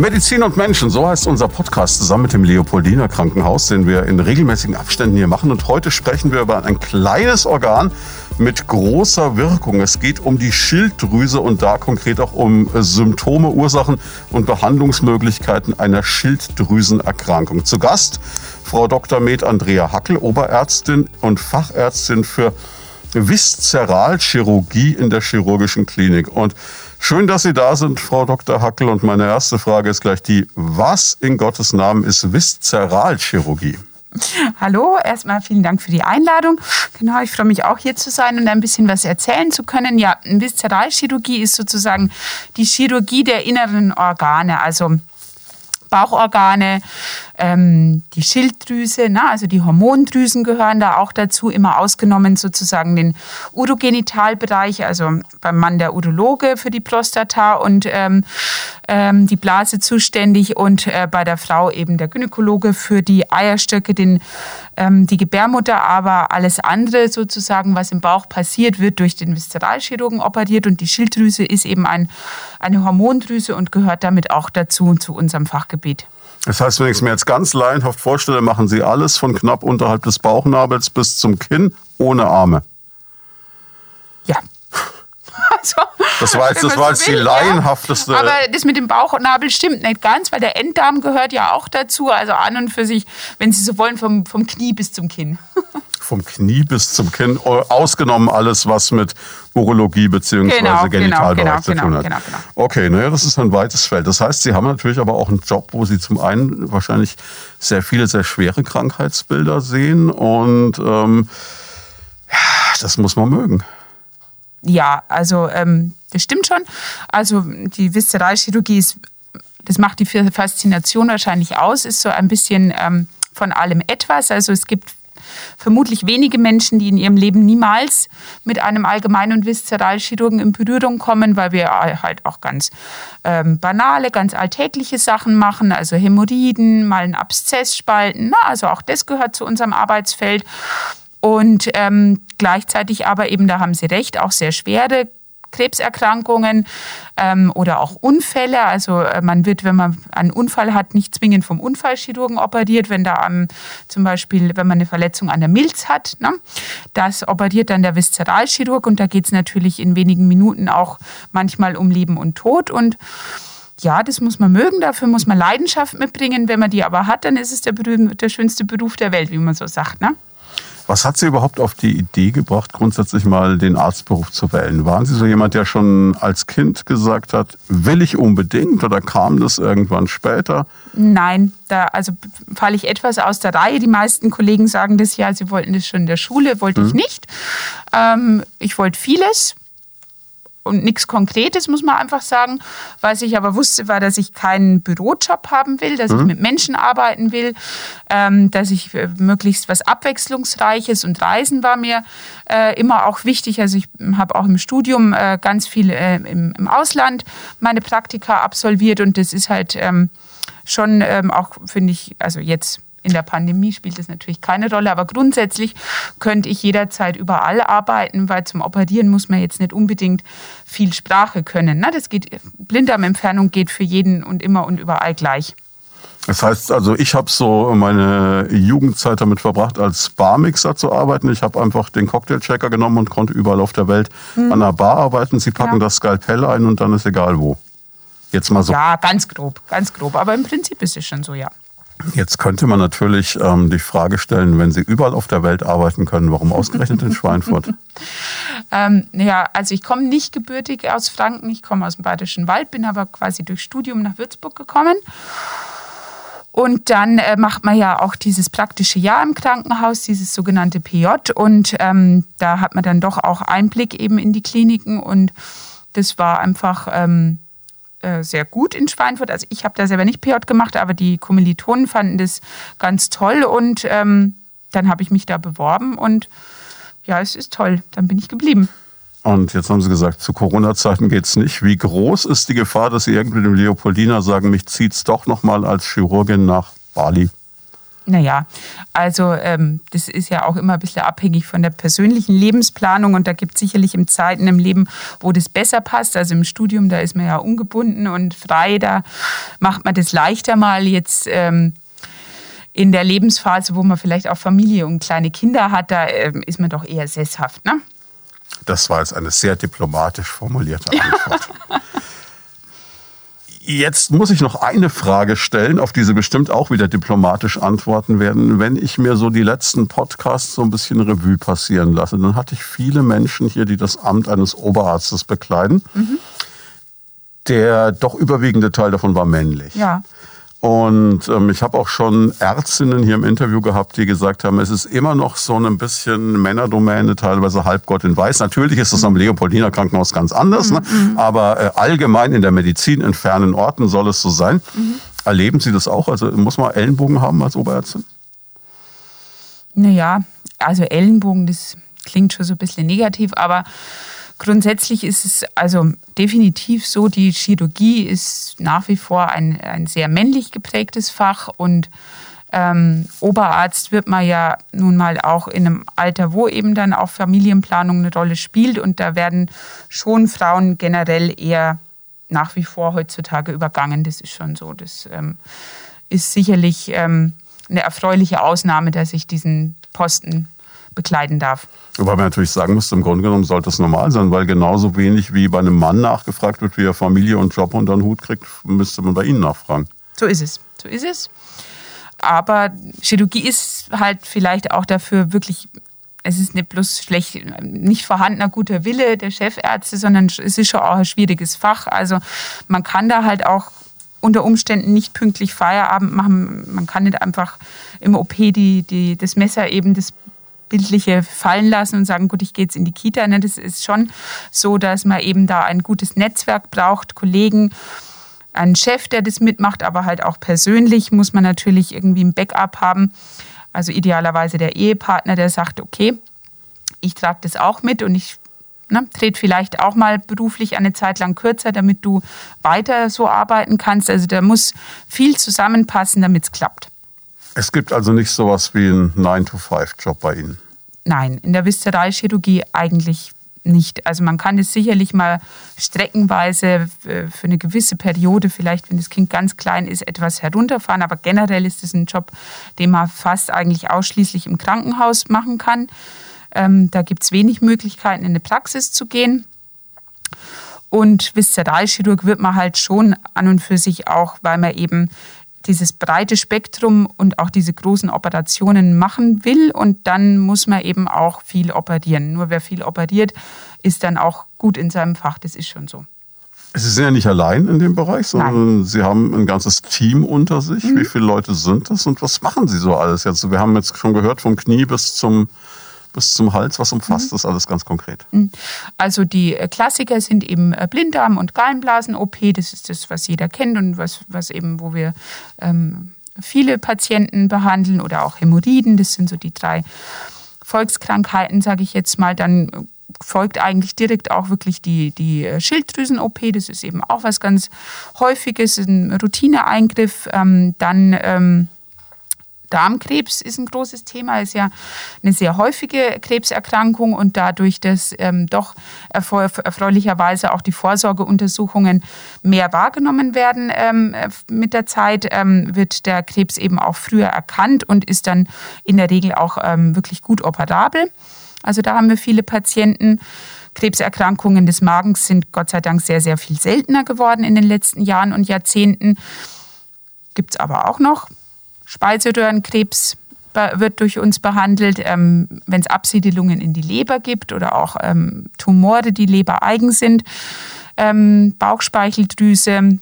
Medizin und Menschen, so heißt unser Podcast zusammen mit dem Leopoldiner Krankenhaus, den wir in regelmäßigen Abständen hier machen. Und heute sprechen wir über ein kleines Organ mit großer Wirkung. Es geht um die Schilddrüse und da konkret auch um Symptome, Ursachen und Behandlungsmöglichkeiten einer Schilddrüsenerkrankung. Zu Gast Frau Dr. Med Andrea Hackel, Oberärztin und Fachärztin für Viszeralchirurgie in der chirurgischen Klinik. Und schön, dass Sie da sind, Frau Dr. Hackel. Und meine erste Frage ist gleich die, was in Gottes Namen ist Viszeralchirurgie? Hallo, erstmal vielen Dank für die Einladung. Genau, ich freue mich auch hier zu sein und ein bisschen was erzählen zu können. Ja, Viszeralchirurgie ist sozusagen die Chirurgie der inneren Organe, also Bauchorgane, ähm, die Schilddrüse, na, also die Hormondrüsen gehören da auch dazu, immer ausgenommen sozusagen den Urogenitalbereich, also beim Mann der Urologe für die Prostata und ähm, ähm, die Blase zuständig und äh, bei der Frau eben der Gynäkologe für die Eierstöcke, den, ähm, die Gebärmutter, aber alles andere sozusagen, was im Bauch passiert, wird durch den Viszeralchirurgen operiert und die Schilddrüse ist eben ein, eine Hormondrüse und gehört damit auch dazu zu unserem Fachgebiet. Das heißt, wenn ich es mir jetzt ganz laienhaft vorstelle, machen Sie alles von knapp unterhalb des Bauchnabels bis zum Kinn ohne Arme. Ja. Also, das war jetzt, das war jetzt die laienhafteste. Ja. Aber das mit dem Bauchnabel stimmt nicht ganz, weil der Enddarm gehört ja auch dazu. Also an und für sich, wenn Sie so wollen, vom, vom Knie bis zum Kinn. vom Knie bis zum Kinn, ausgenommen alles, was mit Urologie bzw. Genau, genau, Genitalbereich genau, zu tun genau, hat. Genau, genau. Okay, naja, das ist ein weites Feld. Das heißt, Sie haben natürlich aber auch einen Job, wo Sie zum einen wahrscheinlich sehr viele, sehr schwere Krankheitsbilder sehen und ähm, das muss man mögen. Ja, also ähm, das stimmt schon. Also die Viszeralchirurgie ist, das macht die Faszination wahrscheinlich aus, ist so ein bisschen ähm, von allem etwas. Also es gibt vermutlich wenige Menschen, die in ihrem Leben niemals mit einem Allgemein- und Viszeralchirurgen in Berührung kommen, weil wir halt auch ganz ähm, banale, ganz alltägliche Sachen machen, also Hämorrhoiden, mal einen Abszess spalten. Na, also auch das gehört zu unserem Arbeitsfeld. Und ähm, gleichzeitig aber eben, da haben Sie recht, auch sehr schwere Krebserkrankungen ähm, oder auch Unfälle. Also äh, man wird, wenn man einen Unfall hat, nicht zwingend vom Unfallchirurgen operiert. Wenn da ähm, zum Beispiel, wenn man eine Verletzung an der Milz hat, ne, das operiert dann der Viszeralchirurg und da geht es natürlich in wenigen Minuten auch manchmal um Leben und Tod und ja, das muss man mögen, dafür muss man Leidenschaft mitbringen. Wenn man die aber hat, dann ist es der, der schönste Beruf der Welt, wie man so sagt. Ne? Was hat Sie überhaupt auf die Idee gebracht, grundsätzlich mal den Arztberuf zu wählen? Waren Sie so jemand, der schon als Kind gesagt hat, will ich unbedingt oder kam das irgendwann später? Nein, da also falle ich etwas aus der Reihe. Die meisten Kollegen sagen das ja, sie wollten das schon in der Schule, wollte hm. ich nicht. Ähm, ich wollte vieles, und nichts Konkretes, muss man einfach sagen. Was ich aber wusste, war, dass ich keinen Bürojob haben will, dass mhm. ich mit Menschen arbeiten will, ähm, dass ich äh, möglichst was Abwechslungsreiches und Reisen war mir äh, immer auch wichtig. Also ich habe auch im Studium äh, ganz viel äh, im, im, Ausland meine Praktika absolviert und das ist halt ähm, schon ähm, auch, finde ich, also jetzt in der Pandemie spielt das natürlich keine Rolle, aber grundsätzlich könnte ich jederzeit überall arbeiten, weil zum Operieren muss man jetzt nicht unbedingt viel Sprache können. Ne? Das geht, Blinddarmentfernung geht für jeden und immer und überall gleich. Das heißt also, ich habe so meine Jugendzeit damit verbracht, als Barmixer zu arbeiten. Ich habe einfach den Cocktailchecker genommen und konnte überall auf der Welt hm. an einer Bar arbeiten. Sie packen ja. das Skalpell ein und dann ist egal wo. Jetzt mal so. Ja, ganz grob, ganz grob. Aber im Prinzip ist es schon so, ja. Jetzt könnte man natürlich ähm, die Frage stellen, wenn Sie überall auf der Welt arbeiten können, warum ausgerechnet in Schweinfurt? ähm, ja, also ich komme nicht gebürtig aus Franken, ich komme aus dem Bayerischen Wald, bin aber quasi durch Studium nach Würzburg gekommen. Und dann äh, macht man ja auch dieses praktische Jahr im Krankenhaus, dieses sogenannte PJ. Und ähm, da hat man dann doch auch Einblick eben in die Kliniken. Und das war einfach ähm, äh, sehr gut in Schweinfurt. Also ich habe da selber nicht PJ gemacht, aber die Kommilitonen fanden das ganz toll und ähm, dann habe ich mich da beworben und ja, es ist toll. Dann bin ich geblieben. Und jetzt haben Sie gesagt, zu Corona-Zeiten geht es nicht. Wie groß ist die Gefahr, dass Sie irgendwie dem Leopoldina sagen, mich zieht es doch nochmal als Chirurgin nach Bali? Naja, also ähm, das ist ja auch immer ein bisschen abhängig von der persönlichen Lebensplanung und da gibt es sicherlich im Zeiten im Leben, wo das besser passt. Also im Studium, da ist man ja ungebunden und frei, da macht man das leichter mal jetzt. Ähm, in der Lebensphase, wo man vielleicht auch Familie und kleine Kinder hat, da ähm, ist man doch eher sesshaft. Ne? Das war jetzt eine sehr diplomatisch formulierte Antwort. Jetzt muss ich noch eine Frage stellen, auf die Sie bestimmt auch wieder diplomatisch antworten werden. Wenn ich mir so die letzten Podcasts so ein bisschen Revue passieren lasse, dann hatte ich viele Menschen hier, die das Amt eines Oberarztes bekleiden. Mhm. Der doch überwiegende Teil davon war männlich. Ja. Und ähm, ich habe auch schon Ärztinnen hier im Interview gehabt, die gesagt haben, es ist immer noch so ein bisschen Männerdomäne, teilweise Halbgott in Weiß. Natürlich ist das am Leopoldiner Krankenhaus ganz anders, ne? mhm. ne? aber äh, allgemein in der Medizin in fernen Orten soll es so sein. Mhm. Erleben Sie das auch? Also muss man Ellenbogen haben als Oberärztin? Naja, also Ellenbogen, das klingt schon so ein bisschen negativ, aber Grundsätzlich ist es also definitiv so, die Chirurgie ist nach wie vor ein, ein sehr männlich geprägtes Fach und ähm, Oberarzt wird man ja nun mal auch in einem Alter, wo eben dann auch Familienplanung eine Rolle spielt und da werden schon Frauen generell eher nach wie vor heutzutage übergangen. Das ist schon so. Das ähm, ist sicherlich ähm, eine erfreuliche Ausnahme, dass ich diesen Posten bekleiden darf. Wobei man natürlich sagen muss, im Grunde genommen sollte es normal sein, weil genauso wenig wie bei einem Mann nachgefragt wird, wie er Familie und Job unter den Hut kriegt, müsste man bei Ihnen nachfragen. So ist es. So ist es. Aber Chirurgie ist halt vielleicht auch dafür wirklich, es ist nicht bloß schlecht, nicht vorhandener guter Wille der Chefärzte, sondern es ist schon auch ein schwieriges Fach. Also man kann da halt auch unter Umständen nicht pünktlich Feierabend machen. Man kann nicht einfach im OP die, die, das Messer eben das Bildliche fallen lassen und sagen, gut, ich gehe jetzt in die Kita. Ne, das ist schon so, dass man eben da ein gutes Netzwerk braucht, Kollegen, einen Chef, der das mitmacht, aber halt auch persönlich muss man natürlich irgendwie ein Backup haben. Also idealerweise der Ehepartner, der sagt, okay, ich trage das auch mit und ich ne, trete vielleicht auch mal beruflich eine Zeit lang kürzer, damit du weiter so arbeiten kannst. Also da muss viel zusammenpassen, damit es klappt. Es gibt also nicht sowas wie einen 9-to-5-Job bei Ihnen? Nein, in der Viszeralchirurgie eigentlich nicht. Also man kann es sicherlich mal streckenweise äh, für eine gewisse Periode, vielleicht wenn das Kind ganz klein ist, etwas herunterfahren. Aber generell ist es ein Job, den man fast eigentlich ausschließlich im Krankenhaus machen kann. Ähm, da gibt es wenig Möglichkeiten, in eine Praxis zu gehen. Und Viszeralchirurg wird man halt schon an und für sich auch, weil man eben dieses breite Spektrum und auch diese großen Operationen machen will. Und dann muss man eben auch viel operieren. Nur wer viel operiert, ist dann auch gut in seinem Fach. Das ist schon so. Sie sind ja nicht allein in dem Bereich, sondern Nein. Sie haben ein ganzes Team unter sich. Mhm. Wie viele Leute sind das und was machen Sie so alles jetzt? Wir haben jetzt schon gehört, vom Knie bis zum bis zum Hals. Was umfasst mhm. das alles ganz konkret? Mhm. Also die äh, Klassiker sind eben äh, Blinddarm- und Gallenblasen-OP. Das ist das, was jeder kennt und was, was eben, wo wir ähm, viele Patienten behandeln oder auch Hämorrhoiden. Das sind so die drei Volkskrankheiten, sage ich jetzt mal. Dann folgt eigentlich direkt auch wirklich die, die äh, Schilddrüsen-OP. Das ist eben auch was ganz Häufiges, ein Routineeingriff. Ähm, dann ähm, Darmkrebs ist ein großes Thema, ist ja eine sehr häufige Krebserkrankung und dadurch, dass ähm, doch erfreulicherweise auch die Vorsorgeuntersuchungen mehr wahrgenommen werden ähm, mit der Zeit, ähm, wird der Krebs eben auch früher erkannt und ist dann in der Regel auch ähm, wirklich gut operabel. Also da haben wir viele Patienten. Krebserkrankungen des Magens sind Gott sei Dank sehr, sehr viel seltener geworden in den letzten Jahren und Jahrzehnten. Gibt es aber auch noch. Speiseröhrenkrebs wird durch uns behandelt, ähm, wenn es Absiedelungen in die Leber gibt oder auch ähm, Tumore, die lebereigen sind, ähm, Bauchspeicheldrüse,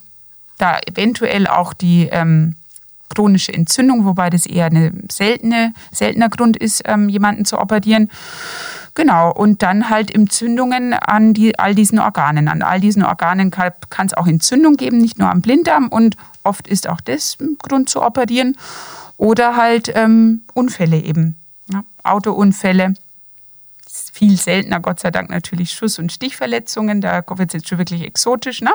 da eventuell auch die ähm, chronische Entzündung, wobei das eher eine seltene, seltener Grund ist, ähm, jemanden zu operieren. Genau, und dann halt Entzündungen an die, all diesen Organen. An all diesen Organen kann es auch Entzündung geben, nicht nur am Blinddarm und Oft ist auch das ein Grund zu operieren. Oder halt ähm, Unfälle eben. Ja, Autounfälle. Viel seltener, Gott sei Dank, natürlich Schuss- und Stichverletzungen. Da wird es jetzt schon wirklich exotisch. Ne?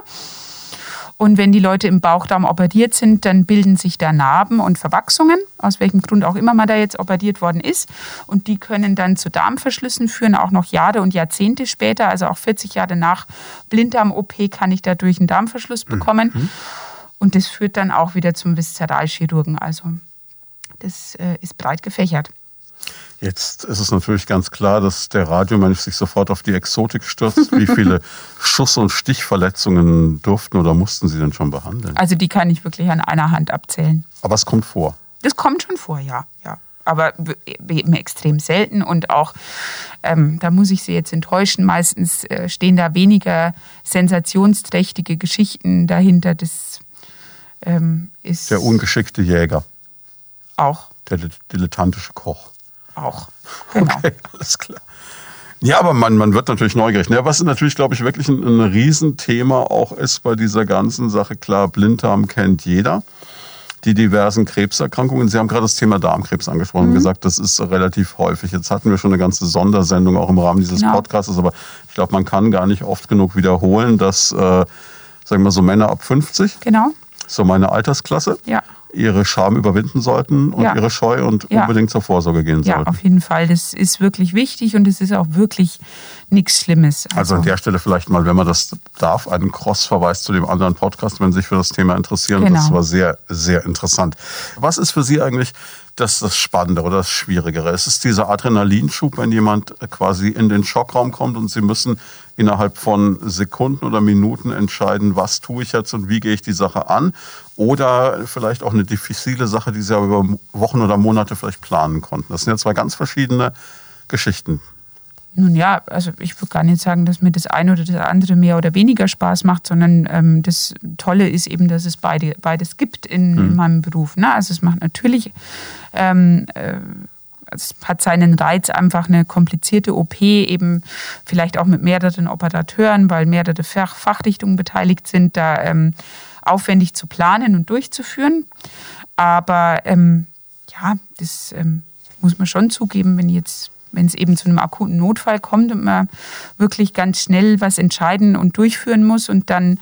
Und wenn die Leute im Bauchdarm operiert sind, dann bilden sich da Narben und Verwachsungen, aus welchem Grund auch immer man da jetzt operiert worden ist. Und die können dann zu Darmverschlüssen führen, auch noch Jahre und Jahrzehnte später. Also auch 40 Jahre nach Blinddarm-OP kann ich dadurch einen Darmverschluss bekommen. Mhm. Und das führt dann auch wieder zum Viszeralchirurgen. Also das äh, ist breit gefächert. Jetzt ist es natürlich ganz klar, dass der Radiomensch sich sofort auf die Exotik stürzt. Wie viele Schuss- und Stichverletzungen durften oder mussten Sie denn schon behandeln? Also die kann ich wirklich an einer Hand abzählen. Aber es kommt vor. Das kommt schon vor, ja. ja. Aber eben extrem selten und auch, ähm, da muss ich Sie jetzt enttäuschen, meistens äh, stehen da weniger sensationsträchtige Geschichten dahinter. Das ähm, ist. Der ungeschickte Jäger. Auch. Der dilettantische Koch auch. Genau. Okay, alles klar. Ja, aber man, man wird natürlich neugierig. Ja, was natürlich, glaube ich, wirklich ein, ein Riesenthema auch ist bei dieser ganzen Sache. Klar, Blinddarm kennt jeder. Die diversen Krebserkrankungen. Sie haben gerade das Thema Darmkrebs angesprochen und mhm. gesagt, das ist relativ häufig. Jetzt hatten wir schon eine ganze Sondersendung auch im Rahmen dieses genau. Podcasts, aber ich glaube, man kann gar nicht oft genug wiederholen, dass, äh, sagen wir mal, so Männer ab 50, genau. So meine Altersklasse, ja ihre Scham überwinden sollten und ja. ihre Scheu und ja. unbedingt zur Vorsorge gehen sollten. Ja, auf jeden Fall. Das ist wirklich wichtig und es ist auch wirklich nichts Schlimmes. Also. also, an der Stelle vielleicht mal, wenn man das darf, einen Cross-Verweis zu dem anderen Podcast, wenn Sie sich für das Thema interessieren. Genau. Das war sehr, sehr interessant. Was ist für Sie eigentlich das, das Spannende oder das Schwierigere? Es ist dieser Adrenalinschub, wenn jemand quasi in den Schockraum kommt und Sie müssen innerhalb von Sekunden oder Minuten entscheiden, was tue ich jetzt und wie gehe ich die Sache an. Oder vielleicht auch eine diffizile Sache, die Sie aber über Wochen oder Monate vielleicht planen konnten. Das sind ja zwei ganz verschiedene Geschichten. Nun ja, also ich würde gar nicht sagen, dass mir das eine oder das andere mehr oder weniger Spaß macht, sondern ähm, das Tolle ist eben, dass es beide, beides gibt in, mhm. in meinem Beruf. Ne? Also es macht natürlich ähm, äh, es hat seinen Reiz, einfach eine komplizierte OP, eben vielleicht auch mit mehreren Operateuren, weil mehrere Fach Fachrichtungen beteiligt sind, da ähm, aufwendig zu planen und durchzuführen. Aber ähm, ja, das ähm, muss man schon zugeben, wenn jetzt wenn es eben zu einem akuten Notfall kommt und man wirklich ganz schnell was entscheiden und durchführen muss und dann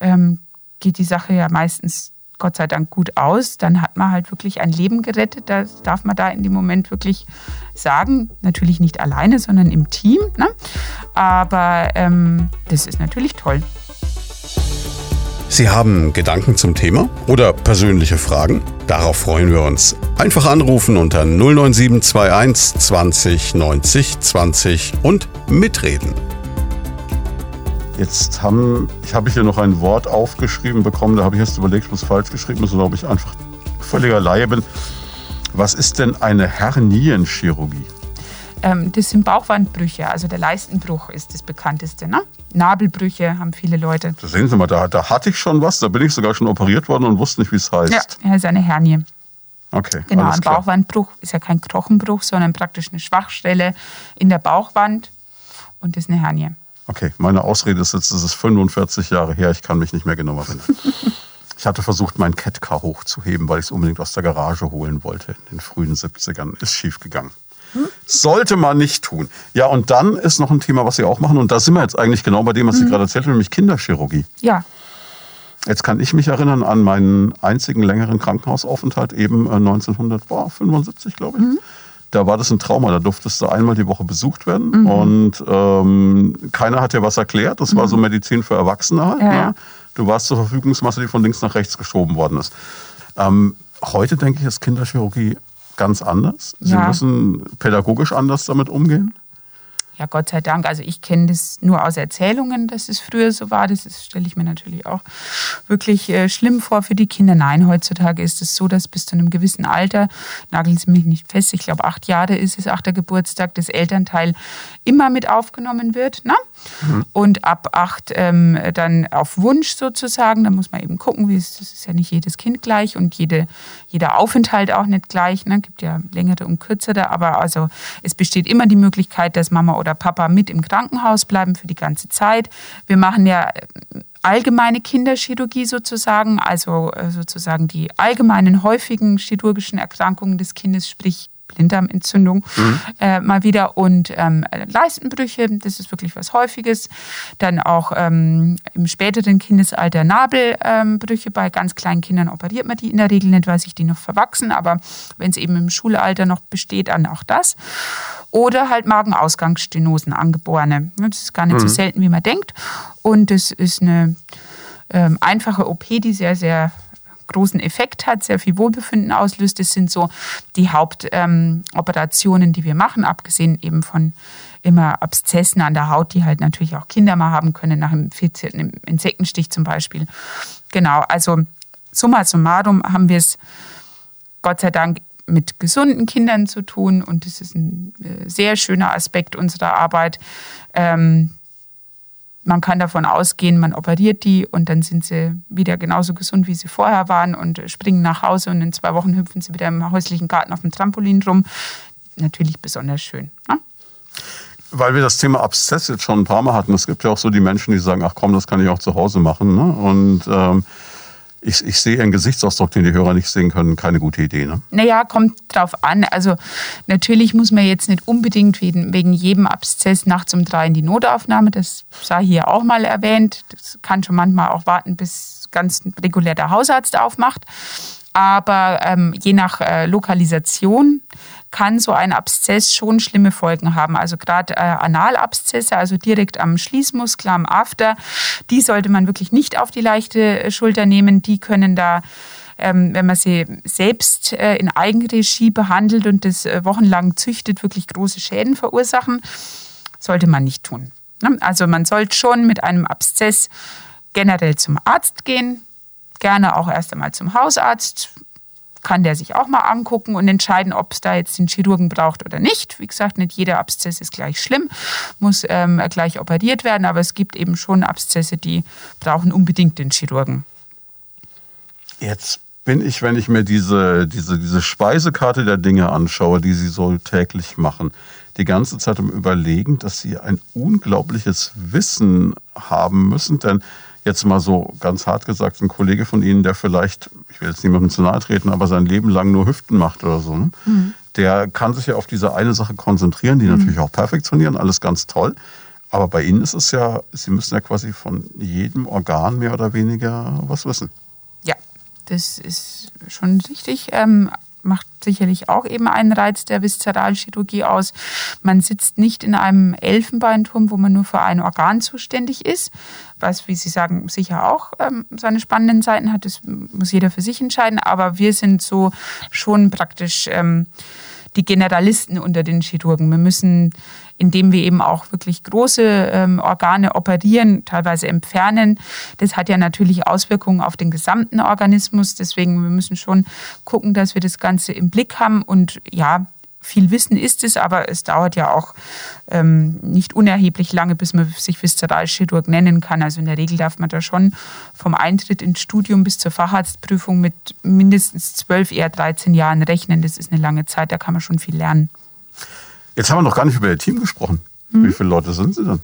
ähm, geht die Sache ja meistens Gott sei Dank gut aus, dann hat man halt wirklich ein Leben gerettet. Das darf man da in dem Moment wirklich sagen. Natürlich nicht alleine, sondern im Team. Ne? Aber ähm, das ist natürlich toll. Sie haben Gedanken zum Thema oder persönliche Fragen? Darauf freuen wir uns. Einfach anrufen unter 09721 20 90 20 und mitreden. Jetzt haben, ich habe hier noch ein Wort aufgeschrieben bekommen, da habe ich erst überlegt, ob es falsch geschrieben ist oder ob ich einfach völliger Laie bin. Was ist denn eine Hernienchirurgie? Ähm, das sind Bauchwandbrüche, also der Leistenbruch ist das bekannteste. Ne? Nabelbrüche haben viele Leute. Da sehen Sie mal, da, da hatte ich schon was, da bin ich sogar schon operiert worden und wusste nicht, wie es heißt. Ja, ja ist eine Hernie. Okay. Genau, ein Bauchwandbruch ist ja kein Knochenbruch, sondern praktisch eine Schwachstelle in der Bauchwand und das ist eine Hernie. Okay, meine Ausrede ist jetzt, es ist 45 Jahre her, ich kann mich nicht mehr genau erinnern. ich hatte versucht, mein Catcar hochzuheben, weil ich es unbedingt aus der Garage holen wollte in den frühen 70ern. Ist schief gegangen. Sollte man nicht tun. Ja, und dann ist noch ein Thema, was Sie auch machen. Und da sind wir jetzt eigentlich genau bei dem, was Sie mhm. gerade erzählt haben, nämlich Kinderchirurgie. Ja. Jetzt kann ich mich erinnern an meinen einzigen längeren Krankenhausaufenthalt, eben 1975, äh, glaube ich. Mhm da war das ein Trauma. Da durftest du einmal die Woche besucht werden mhm. und ähm, keiner hat dir was erklärt. Das war so mhm. Medizin für Erwachsene halt. Ja, ne? Du warst zur Verfügungsmasse, die von links nach rechts geschoben worden ist. Ähm, heute denke ich, ist Kinderchirurgie ganz anders. Sie ja. müssen pädagogisch anders damit umgehen. Ja, Gott sei Dank. Also ich kenne das nur aus Erzählungen, dass es früher so war. Das stelle ich mir natürlich auch wirklich äh, schlimm vor für die Kinder. Nein, heutzutage ist es so, dass bis zu einem gewissen Alter, nageln Sie mich nicht fest, ich glaube acht Jahre ist es, achter Geburtstag, das Elternteil immer mit aufgenommen wird. Ne? Mhm. Und ab acht ähm, dann auf Wunsch sozusagen. Da muss man eben gucken, wie es, das ist ja nicht jedes Kind gleich und jede, jeder Aufenthalt auch nicht gleich. Ne? Gibt ja längere und kürzere, aber also es besteht immer die Möglichkeit, dass Mama oder Papa mit im Krankenhaus bleiben für die ganze Zeit. Wir machen ja äh, allgemeine Kinderchirurgie sozusagen, also äh, sozusagen die allgemeinen häufigen chirurgischen Erkrankungen des Kindes, sprich Blinddarmentzündung mhm. äh, mal wieder und ähm, Leistenbrüche, das ist wirklich was Häufiges. Dann auch ähm, im späteren Kindesalter Nabelbrüche. Ähm, Bei ganz kleinen Kindern operiert man die in der Regel nicht, weil sich die noch verwachsen, aber wenn es eben im Schulalter noch besteht, dann auch das. Oder halt Magenausgangsstenosen, angeborene. Das ist gar nicht mhm. so selten, wie man denkt. Und das ist eine ähm, einfache OP, die sehr, sehr großen Effekt hat, sehr viel Wohlbefinden auslöst. Das sind so die Hauptoperationen, ähm, die wir machen, abgesehen eben von immer Abszessen an der Haut, die halt natürlich auch Kinder mal haben können, nach einem Insektenstich zum Beispiel. Genau, also summa summarum haben wir es Gott sei Dank mit gesunden Kindern zu tun und das ist ein äh, sehr schöner Aspekt unserer Arbeit. Ähm, man kann davon ausgehen, man operiert die und dann sind sie wieder genauso gesund, wie sie vorher waren und springen nach Hause und in zwei Wochen hüpfen sie wieder im häuslichen Garten auf dem Trampolin rum. Natürlich besonders schön. Ne? Weil wir das Thema Abszess jetzt schon ein paar Mal hatten. Es gibt ja auch so die Menschen, die sagen, ach komm, das kann ich auch zu Hause machen. Ne? Und ähm, ich, ich sehe einen Gesichtsausdruck, den die Hörer nicht sehen können. Keine gute Idee, ne? Naja, kommt drauf an. Also natürlich muss man jetzt nicht unbedingt wegen, wegen jedem Abszess nachts um drei in die Notaufnahme. Das sei hier auch mal erwähnt. Das kann schon manchmal auch warten, bis ganz regulär der Hausarzt aufmacht. Aber ähm, je nach äh, Lokalisation kann so ein Abszess schon schlimme Folgen haben. Also gerade äh, Analabszesse, also direkt am Schließmuskel, am After, die sollte man wirklich nicht auf die leichte äh, Schulter nehmen. Die können da ähm, wenn man sie selbst äh, in Eigenregie behandelt und das äh, wochenlang züchtet, wirklich große Schäden verursachen. Sollte man nicht tun. Ne? Also man sollte schon mit einem Abszess generell zum Arzt gehen, gerne auch erst einmal zum Hausarzt, kann der sich auch mal angucken und entscheiden, ob es da jetzt den Chirurgen braucht oder nicht. Wie gesagt, nicht jeder Abszess ist gleich schlimm, muss ähm, gleich operiert werden, aber es gibt eben schon Abszesse, die brauchen unbedingt den Chirurgen. Jetzt bin ich, wenn ich mir diese, diese, diese Speisekarte der Dinge anschaue, die Sie so täglich machen, die ganze Zeit im Überlegen, dass Sie ein unglaubliches Wissen haben müssen, denn jetzt mal so ganz hart gesagt, ein Kollege von Ihnen, der vielleicht, ich will jetzt niemandem zu nahe treten, aber sein Leben lang nur Hüften macht oder so, ne? mhm. der kann sich ja auf diese eine Sache konzentrieren, die mhm. natürlich auch perfektionieren, alles ganz toll. Aber bei Ihnen ist es ja, Sie müssen ja quasi von jedem Organ mehr oder weniger was wissen. Ja, das ist schon richtig. Ähm, macht sicherlich auch eben einen Reiz der Viszeralchirurgie aus. Man sitzt nicht in einem Elfenbeinturm, wo man nur für ein Organ zuständig ist, was, wie Sie sagen, sicher auch ähm, seine spannenden Seiten hat. Das muss jeder für sich entscheiden. Aber wir sind so schon praktisch ähm, die Generalisten unter den Chirurgen. Wir müssen indem wir eben auch wirklich große ähm, Organe operieren, teilweise entfernen. Das hat ja natürlich Auswirkungen auf den gesamten Organismus. Deswegen wir müssen schon gucken, dass wir das Ganze im Blick haben. Und ja, viel Wissen ist es, aber es dauert ja auch ähm, nicht unerheblich lange, bis man sich Viszeralchirurg nennen kann. Also in der Regel darf man da schon vom Eintritt ins Studium bis zur Facharztprüfung mit mindestens 12, eher 13 Jahren rechnen. Das ist eine lange Zeit, da kann man schon viel lernen. Jetzt haben wir noch gar nicht über Ihr Team gesprochen. Mhm. Wie viele Leute sind Sie denn?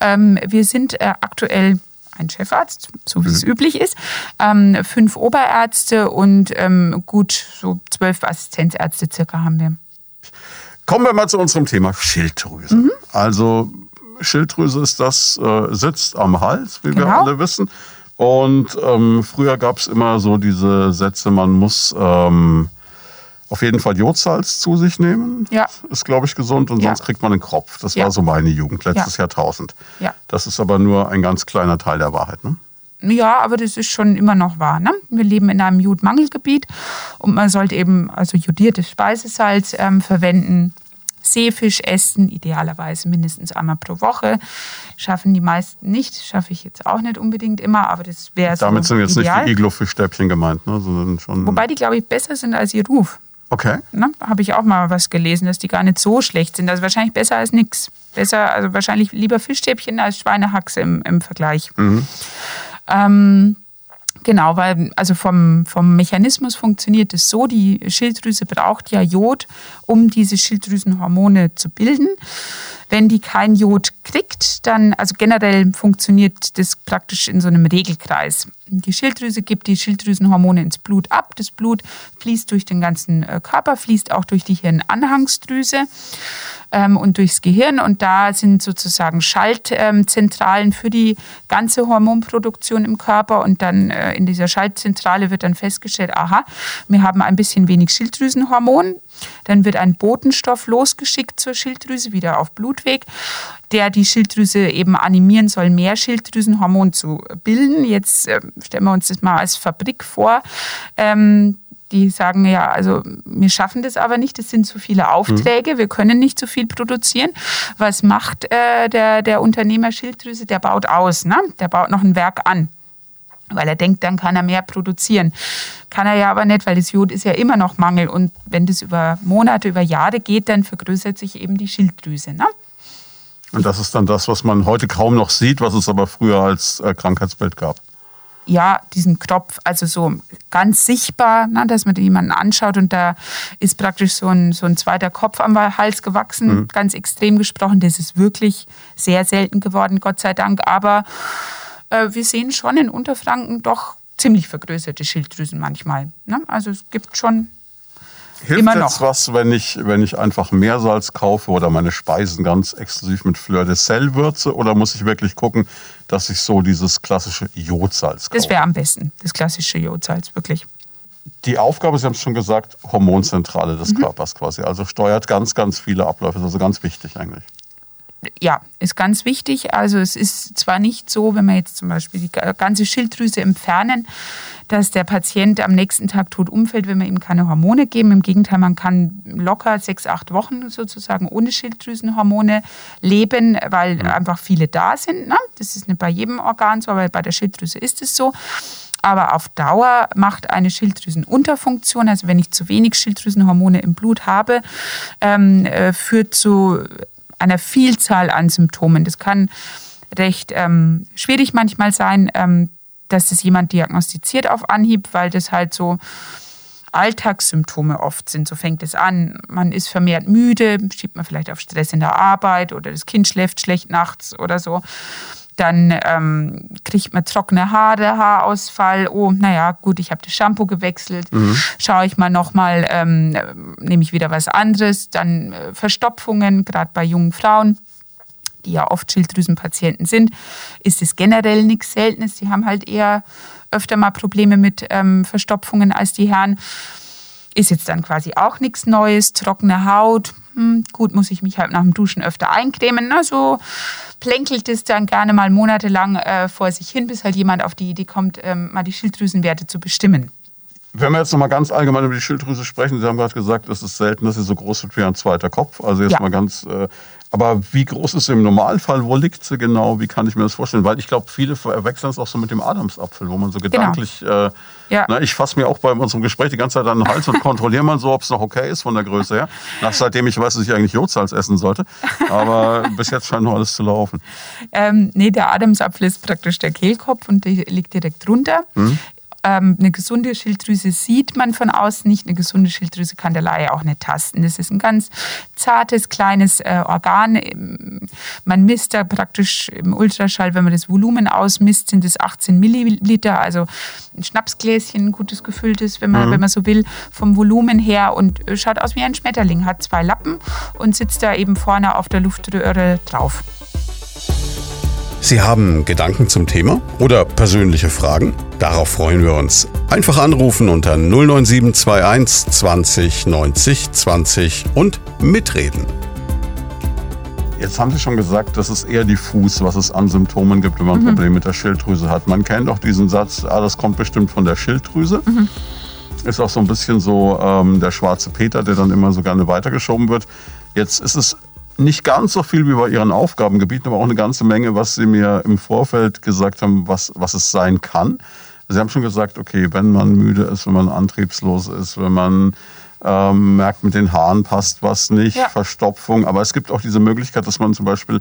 Ähm, wir sind äh, aktuell ein Chefarzt, so wie mhm. es üblich ist, ähm, fünf Oberärzte und ähm, gut so zwölf Assistenzärzte circa haben wir. Kommen wir mal zu unserem Thema Schilddrüse. Mhm. Also Schilddrüse ist das, äh, sitzt am Hals, wie genau. wir alle wissen. Und ähm, früher gab es immer so diese Sätze, man muss ähm, auf jeden Fall Jodsalz zu sich nehmen. Ja. Ist, glaube ich, gesund und ja. sonst kriegt man den Kropf. Das ja. war so meine Jugend, letztes ja. Jahrtausend. Ja. Das ist aber nur ein ganz kleiner Teil der Wahrheit. Ne? Ja, aber das ist schon immer noch wahr. Ne? Wir leben in einem Jodmangelgebiet und man sollte eben also jodiertes Speisesalz ähm, verwenden. Seefisch essen, idealerweise mindestens einmal pro Woche. Schaffen die meisten nicht, schaffe ich jetzt auch nicht unbedingt immer, aber das wäre so Damit sind jetzt ideal. nicht die Iglo-Fischstäbchen gemeint, ne? sondern schon... Wobei die, glaube ich, besser sind als ihr Ruf. Okay. Ne? Habe ich auch mal was gelesen, dass die gar nicht so schlecht sind. Also wahrscheinlich besser als nichts. Besser, also wahrscheinlich lieber Fischstäbchen als Schweinehaxe im, im Vergleich. Mhm. Ähm, Genau, weil also vom, vom Mechanismus funktioniert es so, die Schilddrüse braucht ja Jod, um diese Schilddrüsenhormone zu bilden. Wenn die kein Jod kriegt, dann, also generell funktioniert das praktisch in so einem Regelkreis. Die Schilddrüse gibt die Schilddrüsenhormone ins Blut ab. Das Blut fließt durch den ganzen äh, Körper, fließt auch durch die Hirnanhangsdrüse ähm, und durchs Gehirn. Und da sind sozusagen Schaltzentralen für die ganze Hormonproduktion im Körper. Und dann äh, in dieser Schaltzentrale wird dann festgestellt, aha, wir haben ein bisschen wenig Schilddrüsenhormon. Dann wird ein Botenstoff losgeschickt zur Schilddrüse, wieder auf Blutweg, der die Schilddrüse eben animieren soll, mehr Schilddrüsenhormon zu bilden. Jetzt äh, stellen wir uns das mal als Fabrik vor. Ähm, die sagen ja, also wir schaffen das aber nicht, es sind zu viele Aufträge, mhm. wir können nicht so viel produzieren. Was macht äh, der, der Unternehmer Schilddrüse? Der baut aus, ne? der baut noch ein Werk an weil er denkt, dann kann er mehr produzieren. Kann er ja aber nicht, weil das Jod ist ja immer noch Mangel. Und wenn das über Monate, über Jahre geht, dann vergrößert sich eben die Schilddrüse. Ne? Und das ist dann das, was man heute kaum noch sieht, was es aber früher als äh, Krankheitsbild gab ja, diesen Knopf, also so ganz sichtbar, ne, dass man jemanden anschaut und da ist praktisch so ein, so ein zweiter Kopf am Hals gewachsen, mhm. ganz extrem gesprochen. Das ist wirklich sehr selten geworden, Gott sei Dank. Aber äh, wir sehen schon in Unterfranken doch ziemlich vergrößerte Schilddrüsen manchmal. Ne? Also es gibt schon Hilft Immer jetzt was, wenn ich, wenn ich einfach Meersalz kaufe oder meine Speisen ganz exklusiv mit Fleur de Sel würze? Oder muss ich wirklich gucken, dass ich so dieses klassische Jodsalz kaufe? Das wäre am besten, das klassische Jodsalz, wirklich. Die Aufgabe, Sie haben es schon gesagt, Hormonzentrale des mhm. Körpers quasi. Also steuert ganz, ganz viele Abläufe. Das ist also ganz wichtig eigentlich ja, ist ganz wichtig. Also es ist zwar nicht so, wenn wir jetzt zum Beispiel die ganze Schilddrüse entfernen, dass der Patient am nächsten Tag tot umfällt, wenn wir ihm keine Hormone geben. Im Gegenteil, man kann locker sechs, acht Wochen sozusagen ohne Schilddrüsenhormone leben, weil mhm. einfach viele da sind. Ne? Das ist nicht bei jedem Organ so, aber bei der Schilddrüse ist es so. Aber auf Dauer macht eine Schilddrüsenunterfunktion, also wenn ich zu wenig Schilddrüsenhormone im Blut habe, ähm, äh, führt zu einer Vielzahl an Symptomen. Das kann recht ähm, schwierig manchmal sein, ähm, dass das jemand diagnostiziert auf Anhieb, weil das halt so Alltagssymptome oft sind. So fängt es an. Man ist vermehrt müde, schiebt man vielleicht auf Stress in der Arbeit oder das Kind schläft schlecht nachts oder so. Dann ähm, kriegt man trockene Haare, Haarausfall. Oh, naja, gut, ich habe das Shampoo gewechselt. Mhm. Schaue ich mal nochmal, ähm, nehme ich wieder was anderes. Dann äh, Verstopfungen, gerade bei jungen Frauen die ja oft Schilddrüsenpatienten sind, ist es generell nichts Seltenes. Die haben halt eher öfter mal Probleme mit ähm, Verstopfungen als die Herren. Ist jetzt dann quasi auch nichts Neues. Trockene Haut, hm, gut, muss ich mich halt nach dem Duschen öfter eincremen. Na, so plänkelt es dann gerne mal monatelang äh, vor sich hin, bis halt jemand auf die Idee kommt, ähm, mal die Schilddrüsenwerte zu bestimmen. Wenn wir jetzt noch mal ganz allgemein über die Schilddrüse sprechen, Sie haben gerade gesagt, es ist selten, dass sie so groß wird wie ein zweiter Kopf. Also jetzt ja. mal ganz äh, aber wie groß ist sie im Normalfall? Wo liegt sie genau? Wie kann ich mir das vorstellen? Weil ich glaube, viele verwechseln es auch so mit dem Adamsapfel, wo man so genau. gedanklich, genau. äh, ja. na, ich fasse mir auch bei unserem Gespräch die ganze Zeit an den Hals und kontrolliere mal so, ob es noch okay ist von der Größe her. Nach, seitdem ich weiß, dass ich eigentlich Jodsalz essen sollte. Aber bis jetzt scheint noch alles zu laufen. Ähm, nee, der Adamsapfel ist praktisch der Kehlkopf und der liegt direkt drunter. Hm. Ähm, eine gesunde Schilddrüse sieht man von außen nicht. Eine gesunde Schilddrüse kann der Laie auch nicht tasten. Das ist ein ganz zartes, kleines äh, Organ. Man misst da praktisch im Ultraschall, wenn man das Volumen ausmisst, sind es 18 Milliliter. Also ein Schnapsgläschen, ein gutes gefülltes, wenn man, mhm. wenn man so will, vom Volumen her. Und schaut aus wie ein Schmetterling, hat zwei Lappen und sitzt da eben vorne auf der Luftröhre drauf. Sie haben Gedanken zum Thema oder persönliche Fragen? Darauf freuen wir uns. Einfach anrufen unter 09721 20 90 20 und mitreden. Jetzt haben Sie schon gesagt, das ist eher diffus, was es an Symptomen gibt, wenn man ein mhm. Problem mit der Schilddrüse hat. Man kennt auch diesen Satz, ah, das kommt bestimmt von der Schilddrüse. Mhm. Ist auch so ein bisschen so ähm, der schwarze Peter, der dann immer so gerne weitergeschoben wird. Jetzt ist es nicht ganz so viel wie bei Ihren Aufgabengebieten, aber auch eine ganze Menge, was Sie mir im Vorfeld gesagt haben, was, was es sein kann. Sie haben schon gesagt, okay, wenn man müde ist, wenn man antriebslos ist, wenn man ähm, merkt, mit den Haaren passt was nicht, ja. Verstopfung. Aber es gibt auch diese Möglichkeit, dass man zum Beispiel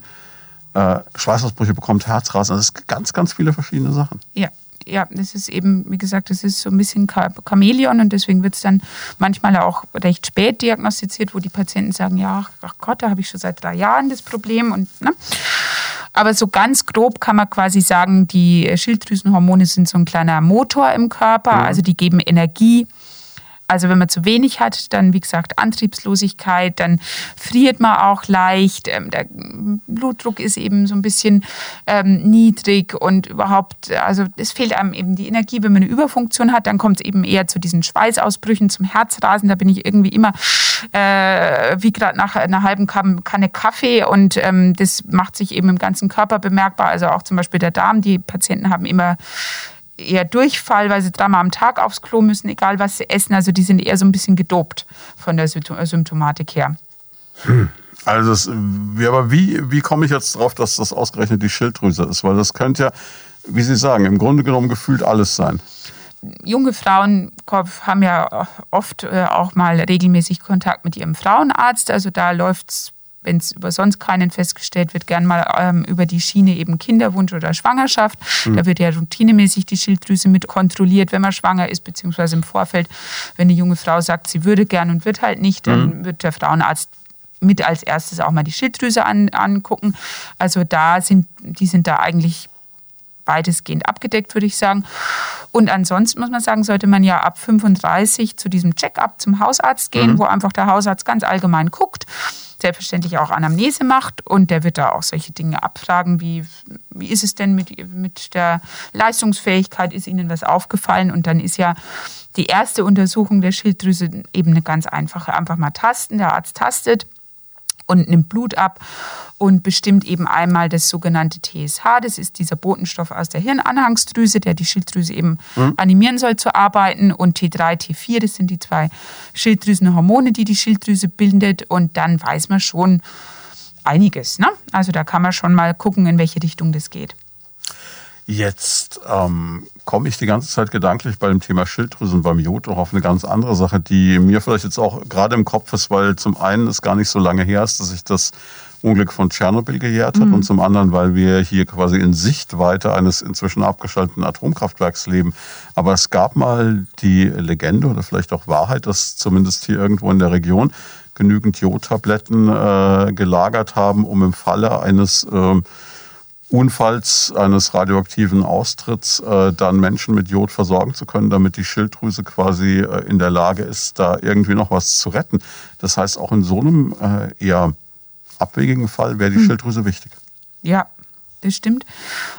äh, Schweißausbrüche bekommt, Herzrasen. Das ist ganz, ganz viele verschiedene Sachen. Ja, ja, das ist eben, wie gesagt, das ist so ein bisschen Chamäleon und deswegen wird es dann manchmal auch recht spät diagnostiziert, wo die Patienten sagen, ja, ach Gott, da habe ich schon seit drei Jahren das Problem und ne? Aber so ganz grob kann man quasi sagen, die Schilddrüsenhormone sind so ein kleiner Motor im Körper, mhm. also die geben Energie also wenn man zu wenig hat, dann wie gesagt Antriebslosigkeit, dann friert man auch leicht, ähm, der Blutdruck ist eben so ein bisschen ähm, niedrig und überhaupt, also es fehlt einem eben die Energie, wenn man eine Überfunktion hat, dann kommt es eben eher zu diesen Schweißausbrüchen, zum Herzrasen, da bin ich irgendwie immer äh, wie gerade nach einer halben Kanne Kaffee und ähm, das macht sich eben im ganzen Körper bemerkbar, also auch zum Beispiel der Darm, die Patienten haben immer eher Durchfall, weil sie dreimal am Tag aufs Klo müssen, egal was sie essen. Also die sind eher so ein bisschen gedopt von der Symptomatik her. Hm. Also, das, aber wie, wie komme ich jetzt drauf, dass das ausgerechnet die Schilddrüse ist? Weil das könnte ja, wie Sie sagen, im Grunde genommen gefühlt alles sein. Junge Frauen haben ja oft äh, auch mal regelmäßig Kontakt mit ihrem Frauenarzt. Also da läuft es wenn es über sonst keinen festgestellt wird, gern mal ähm, über die Schiene eben Kinderwunsch oder Schwangerschaft. Mhm. Da wird ja routinemäßig die Schilddrüse mit kontrolliert, wenn man schwanger ist, beziehungsweise im Vorfeld, wenn eine junge Frau sagt, sie würde gern und wird halt nicht, dann mhm. wird der Frauenarzt mit als erstes auch mal die Schilddrüse an, angucken. Also da sind, die sind da eigentlich weitestgehend abgedeckt, würde ich sagen. Und ansonsten muss man sagen, sollte man ja ab 35 zu diesem Check-up zum Hausarzt gehen, mhm. wo einfach der Hausarzt ganz allgemein guckt selbstverständlich auch Anamnese macht und der wird da auch solche Dinge abfragen, wie, wie ist es denn mit, mit der Leistungsfähigkeit, ist Ihnen was aufgefallen? Und dann ist ja die erste Untersuchung der Schilddrüse eben eine ganz einfache, einfach mal tasten, der Arzt tastet und nimmt Blut ab und bestimmt eben einmal das sogenannte TSH. Das ist dieser Botenstoff aus der Hirnanhangsdrüse, der die Schilddrüse eben mhm. animieren soll zu arbeiten. Und T3, T4, das sind die zwei Schilddrüsenhormone, die die Schilddrüse bildet. Und dann weiß man schon einiges. Ne? Also da kann man schon mal gucken, in welche Richtung das geht. Jetzt ähm, komme ich die ganze Zeit gedanklich bei dem Thema Schilddrüsen beim Jod auch auf eine ganz andere Sache, die mir vielleicht jetzt auch gerade im Kopf ist, weil zum einen es gar nicht so lange her ist, dass ich das Unglück von Tschernobyl gejährt hat mhm. und zum anderen, weil wir hier quasi in Sichtweite eines inzwischen abgeschalteten Atomkraftwerks leben. Aber es gab mal die Legende oder vielleicht auch Wahrheit, dass zumindest hier irgendwo in der Region genügend Jodtabletten äh, gelagert haben, um im Falle eines äh, Unfalls eines radioaktiven Austritts äh, dann Menschen mit Jod versorgen zu können, damit die Schilddrüse quasi äh, in der Lage ist, da irgendwie noch was zu retten. Das heißt, auch in so einem äh, eher abwegigen Fall wäre die hm. Schilddrüse wichtig. Ja, das stimmt.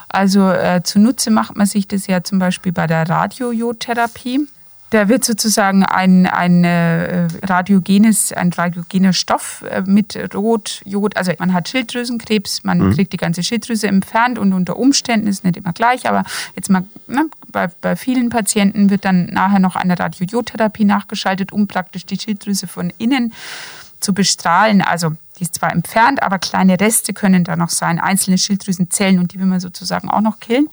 Also äh, zunutze macht man sich das ja zum Beispiel bei der Radiojodtherapie. Da wird sozusagen ein, ein äh, radiogenes, ein radiogener Stoff äh, mit Rot, Jod, also man hat Schilddrüsenkrebs, man mhm. kriegt die ganze Schilddrüse entfernt und unter Umständen ist nicht immer gleich, aber jetzt mal ne, bei, bei vielen Patienten wird dann nachher noch eine Radiojodtherapie nachgeschaltet, um praktisch die Schilddrüse von innen zu bestrahlen. Also die ist zwar entfernt, aber kleine Reste können da noch sein, einzelne Schilddrüsenzellen und die will man sozusagen auch noch killen.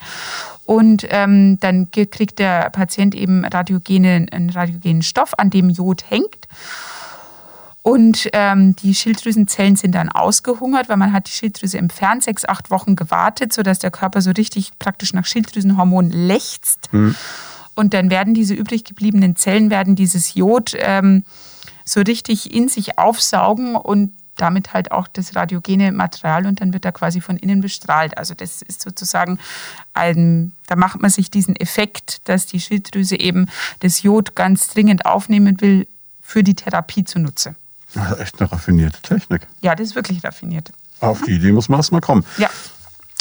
Und ähm, dann kriegt der Patient eben radiogene, einen radiogenen Stoff, an dem Jod hängt. Und ähm, die Schilddrüsenzellen sind dann ausgehungert, weil man hat die Schilddrüse entfernt, sechs, acht Wochen gewartet, sodass der Körper so richtig praktisch nach Schilddrüsenhormon lechzt. Mhm. Und dann werden diese übrig gebliebenen Zellen, werden dieses Jod ähm, so richtig in sich aufsaugen und damit halt auch das radiogene Material und dann wird er quasi von innen bestrahlt. Also das ist sozusagen ein, da macht man sich diesen Effekt, dass die Schilddrüse eben das Jod ganz dringend aufnehmen will, für die Therapie zunutze. Das ist echt eine raffinierte Technik. Ja, das ist wirklich raffiniert. Auf die Idee muss man erstmal kommen. Ja.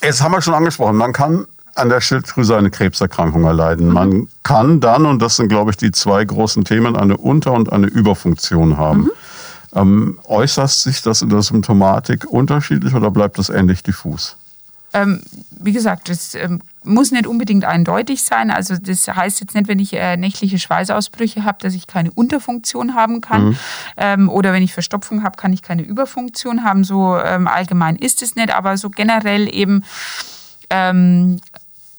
Jetzt haben wir schon angesprochen, man kann an der Schilddrüse eine Krebserkrankung erleiden. Mhm. Man kann dann, und das sind, glaube ich, die zwei großen Themen, eine Unter- und eine Überfunktion haben. Mhm. Ähm, äußert sich das in der Symptomatik unterschiedlich oder bleibt das ähnlich diffus? Ähm, wie gesagt, das ähm, muss nicht unbedingt eindeutig sein. Also das heißt jetzt nicht, wenn ich äh, nächtliche Schweißausbrüche habe, dass ich keine Unterfunktion haben kann. Mhm. Ähm, oder wenn ich Verstopfung habe, kann ich keine Überfunktion haben. So ähm, allgemein ist es nicht, aber so generell eben ähm,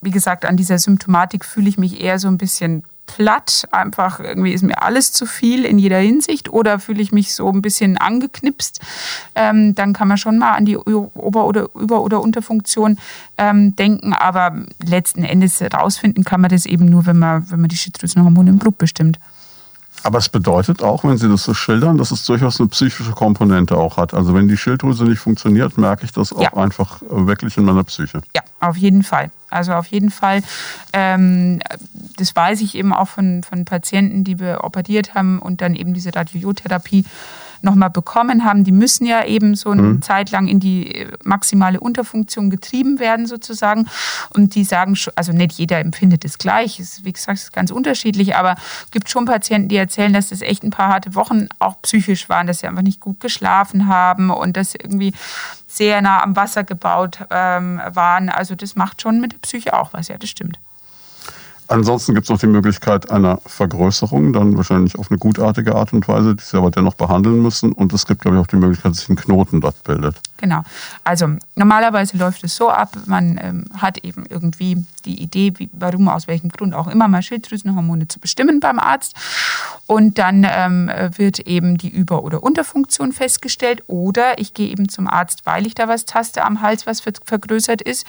wie gesagt, an dieser Symptomatik fühle ich mich eher so ein bisschen platt, einfach irgendwie ist mir alles zu viel in jeder Hinsicht oder fühle ich mich so ein bisschen angeknipst, ähm, dann kann man schon mal an die Ober- oder Über- oder Unterfunktion ähm, denken, aber letzten Endes rausfinden kann man das eben nur, wenn man, wenn man die Schilddrüsenhormone im Blut bestimmt. Aber es bedeutet auch, wenn Sie das so schildern, dass es durchaus eine psychische Komponente auch hat. Also wenn die Schilddrüse nicht funktioniert, merke ich das auch ja. einfach wirklich in meiner Psyche. Ja, auf jeden Fall. Also auf jeden Fall, ähm, das weiß ich eben auch von, von Patienten, die wir operiert haben und dann eben diese Radiotherapie nochmal bekommen haben, die müssen ja eben so eine mhm. Zeit lang in die maximale Unterfunktion getrieben werden sozusagen. Und die sagen, also nicht jeder empfindet es gleich, ist, wie gesagt, ist ganz unterschiedlich, aber es gibt schon Patienten, die erzählen, dass das echt ein paar harte Wochen auch psychisch waren, dass sie einfach nicht gut geschlafen haben und dass sie irgendwie sehr nah am Wasser gebaut ähm, waren. Also das macht schon mit der Psyche auch was, ja, das stimmt. Ansonsten gibt es noch die Möglichkeit einer Vergrößerung, dann wahrscheinlich auf eine gutartige Art und Weise, die Sie aber dennoch behandeln müssen. Und es gibt, glaube ich, auch die Möglichkeit, dass sich ein Knoten dort bildet. Genau. Also normalerweise läuft es so ab, man ähm, hat eben irgendwie die Idee, wie, warum, aus welchem Grund auch immer, mal Schilddrüsenhormone zu bestimmen beim Arzt. Und dann ähm, wird eben die Über- oder Unterfunktion festgestellt. Oder ich gehe eben zum Arzt, weil ich da was taste am Hals, was vergrößert ist.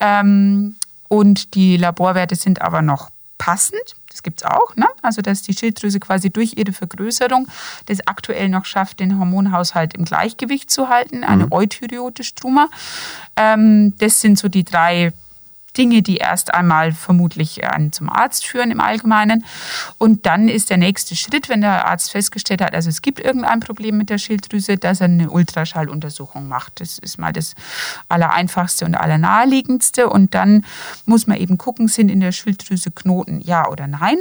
Ähm, und die Laborwerte sind aber noch passend. Das gibt es auch. Ne? Also, dass die Schilddrüse quasi durch ihre Vergrößerung das aktuell noch schafft, den Hormonhaushalt im Gleichgewicht zu halten, eine mhm. Euthyriote-Struma. Ähm, das sind so die drei Dinge, die erst einmal vermutlich einen zum Arzt führen im Allgemeinen. Und dann ist der nächste Schritt, wenn der Arzt festgestellt hat, also es gibt irgendein Problem mit der Schilddrüse, dass er eine Ultraschalluntersuchung macht. Das ist mal das Allereinfachste und Allernaheliegendste. Und dann muss man eben gucken, sind in der Schilddrüse Knoten, ja oder nein.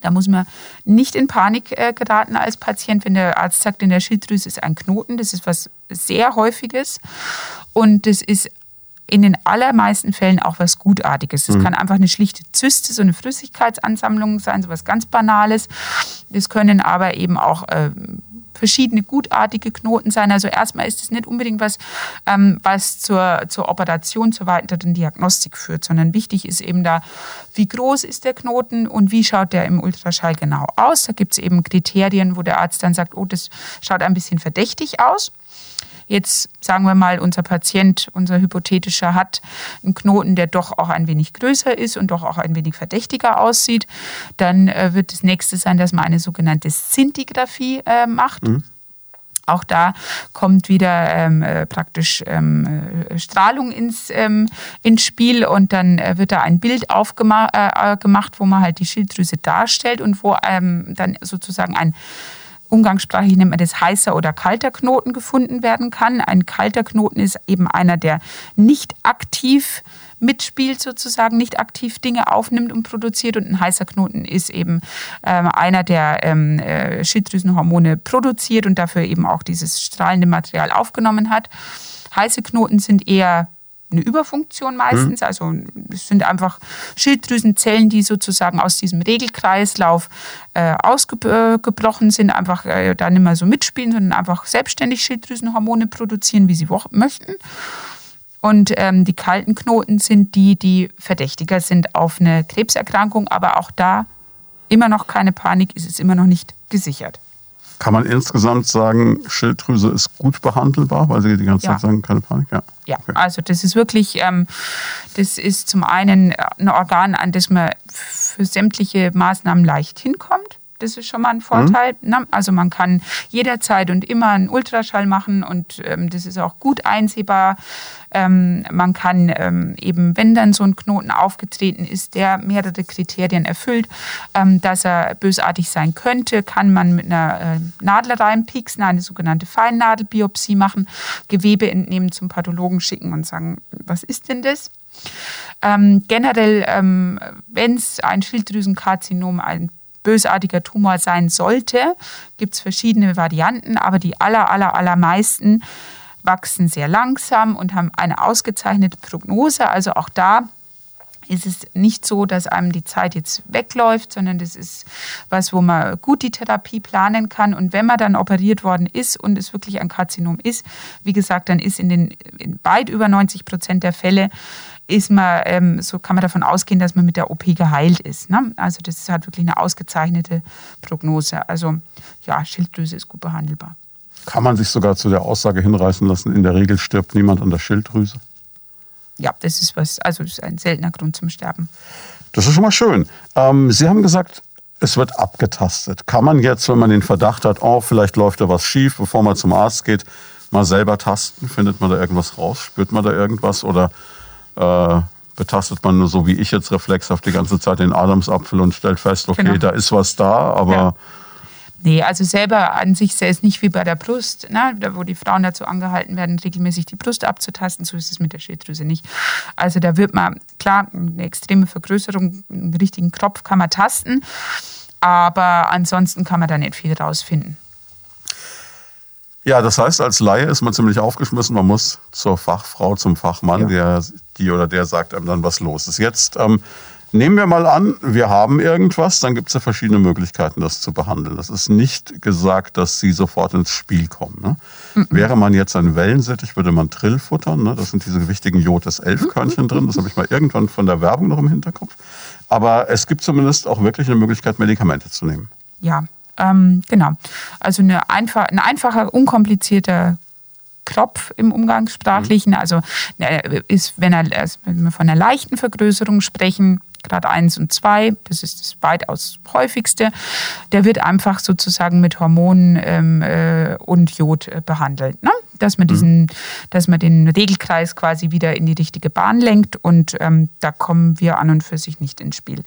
Da muss man nicht in Panik äh, geraten als Patient, wenn der Arzt sagt, in der Schilddrüse ist ein Knoten. Das ist was sehr Häufiges. Und das ist in den allermeisten Fällen auch was Gutartiges. Das mhm. kann einfach eine schlichte Zyste, so eine Flüssigkeitsansammlung sein, so was ganz Banales. Das können aber eben auch äh, verschiedene gutartige Knoten sein. Also erstmal ist es nicht unbedingt was, ähm, was zur, zur Operation, zur weiteren Diagnostik führt, sondern wichtig ist eben da, wie groß ist der Knoten und wie schaut der im Ultraschall genau aus. Da gibt es eben Kriterien, wo der Arzt dann sagt, oh, das schaut ein bisschen verdächtig aus. Jetzt sagen wir mal, unser Patient, unser hypothetischer, hat einen Knoten, der doch auch ein wenig größer ist und doch auch ein wenig verdächtiger aussieht. Dann äh, wird das nächste sein, dass man eine sogenannte Szintigraphie äh, macht. Mhm. Auch da kommt wieder ähm, äh, praktisch ähm, äh, Strahlung ins, ähm, ins Spiel und dann äh, wird da ein Bild aufgemacht, äh, wo man halt die Schilddrüse darstellt und wo ähm, dann sozusagen ein umgangssprachlich nennt man das heißer oder kalter Knoten gefunden werden kann. Ein kalter Knoten ist eben einer, der nicht aktiv mitspielt sozusagen, nicht aktiv Dinge aufnimmt und produziert. Und ein heißer Knoten ist eben ähm, einer, der ähm, äh, Schilddrüsenhormone produziert und dafür eben auch dieses strahlende Material aufgenommen hat. Heiße Knoten sind eher eine Überfunktion meistens. Mhm. Also es sind einfach Schilddrüsenzellen, die sozusagen aus diesem Regelkreislauf äh, ausgebrochen sind, einfach äh, da nicht mehr so mitspielen, sondern einfach selbstständig Schilddrüsenhormone produzieren, wie sie möchten. Und ähm, die kalten Knoten sind die, die verdächtiger sind auf eine Krebserkrankung, aber auch da immer noch keine Panik, ist es immer noch nicht gesichert. Kann man insgesamt sagen, Schilddrüse ist gut behandelbar, weil Sie die ganze ja. Zeit sagen, keine Panik? Ja, ja. Okay. also das ist wirklich, ähm, das ist zum einen ein Organ, an das man für sämtliche Maßnahmen leicht hinkommt. Das ist schon mal ein Vorteil. Mhm. Also man kann jederzeit und immer einen Ultraschall machen und ähm, das ist auch gut einsehbar. Ähm, man kann ähm, eben, wenn dann so ein Knoten aufgetreten ist, der mehrere Kriterien erfüllt, ähm, dass er bösartig sein könnte, kann man mit einer äh, Nadel reinpieksen, eine sogenannte Feinnadelbiopsie machen, Gewebe entnehmen, zum Pathologen schicken und sagen, was ist denn das? Ähm, generell, ähm, wenn es ein Schilddrüsenkarzinom, ein bösartiger Tumor sein sollte, gibt es verschiedene Varianten, aber die aller, aller, allermeisten wachsen sehr langsam und haben eine ausgezeichnete Prognose. Also auch da ist es nicht so, dass einem die Zeit jetzt wegläuft, sondern das ist was, wo man gut die Therapie planen kann. Und wenn man dann operiert worden ist und es wirklich ein Karzinom ist, wie gesagt, dann ist in den in weit über 90 Prozent der Fälle ist man, ähm, so kann man davon ausgehen, dass man mit der OP geheilt ist. Ne? Also das ist halt wirklich eine ausgezeichnete Prognose. Also ja, Schilddrüse ist gut behandelbar. Kann man sich sogar zu der Aussage hinreißen lassen, in der Regel stirbt niemand an der Schilddrüse? Ja, das ist was, also das ist ein seltener Grund zum Sterben. Das ist schon mal schön. Ähm, Sie haben gesagt, es wird abgetastet. Kann man jetzt, wenn man den Verdacht hat, oh, vielleicht läuft da was schief, bevor man zum Arzt geht, mal selber tasten? Findet man da irgendwas raus? Spürt man da irgendwas? Oder äh, betastet man nur so wie ich jetzt reflexhaft die ganze Zeit den Adamsapfel und stellt fest, okay, genau. da ist was da, aber ja. Nee, also selber an sich ist nicht wie bei der Brust, ne, wo die Frauen dazu angehalten werden, regelmäßig die Brust abzutasten. So ist es mit der Schilddrüse nicht. Also da wird man, klar, eine extreme Vergrößerung, einen richtigen Kropf kann man tasten, aber ansonsten kann man da nicht viel rausfinden. Ja, das heißt, als Laie ist man ziemlich aufgeschmissen. Man muss zur Fachfrau, zum Fachmann, ja. der die oder der sagt einem dann, was los ist. Jetzt ähm, Nehmen wir mal an, wir haben irgendwas, dann gibt es ja verschiedene Möglichkeiten, das zu behandeln. Das ist nicht gesagt, dass sie sofort ins Spiel kommen. Ne? Mhm. Wäre man jetzt ein Wellensittich, würde man Trill futtern. Ne? Das sind diese wichtigen Jod-11-Körnchen drin. Das habe ich mal irgendwann von der Werbung noch im Hinterkopf. Aber es gibt zumindest auch wirklich eine Möglichkeit, Medikamente zu nehmen. Ja, ähm, genau. Also eine einfach, ein einfacher, unkomplizierter Klopf im Umgangssprachlichen. Mhm. Also äh, ist, wenn, er, wenn wir von einer leichten Vergrößerung sprechen, Grad 1 und 2, das ist das weitaus häufigste, der wird einfach sozusagen mit Hormonen ähm, äh, und Jod äh, behandelt. Ne? Dass man, mhm. diesen, mhm. dass man den Regelkreis quasi wieder in die richtige Bahn lenkt und ähm, da kommen wir an und für sich nicht ins Spiel.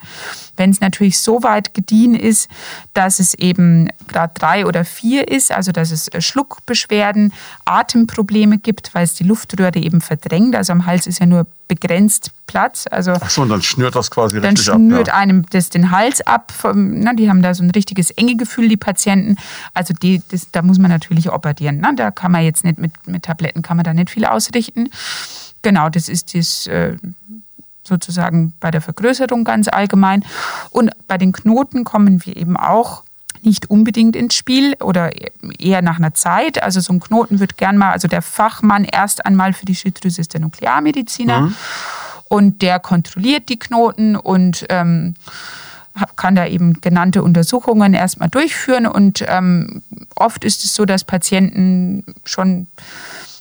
Wenn es natürlich so weit gediehen ist, dass es eben Grad 3 oder 4 ist, also dass es äh, Schluckbeschwerden, Atemprobleme gibt, weil es die Luftröhre eben verdrängt, also am Hals ist ja nur begrenzt Platz. Also Ach so, und dann schnürt das quasi dann richtig ab. Dann schnürt ja. einem das den Hals ab. Na, die haben da so ein richtiges enge Gefühl, die Patienten. Also die, das, da muss man natürlich operieren. Na, da kann man jetzt nicht mit, mit Tabletten kann man da nicht viel ausrichten. Genau, das ist das äh, sozusagen bei der Vergrößerung ganz allgemein. Und bei den Knoten kommen wir eben auch nicht unbedingt ins Spiel oder eher nach einer Zeit. Also so ein Knoten wird gern mal, also der Fachmann erst einmal für die Schilddrüse ist der Nuklearmediziner mhm. und der kontrolliert die Knoten und ähm, kann da eben genannte Untersuchungen erstmal durchführen und ähm, oft ist es so, dass Patienten schon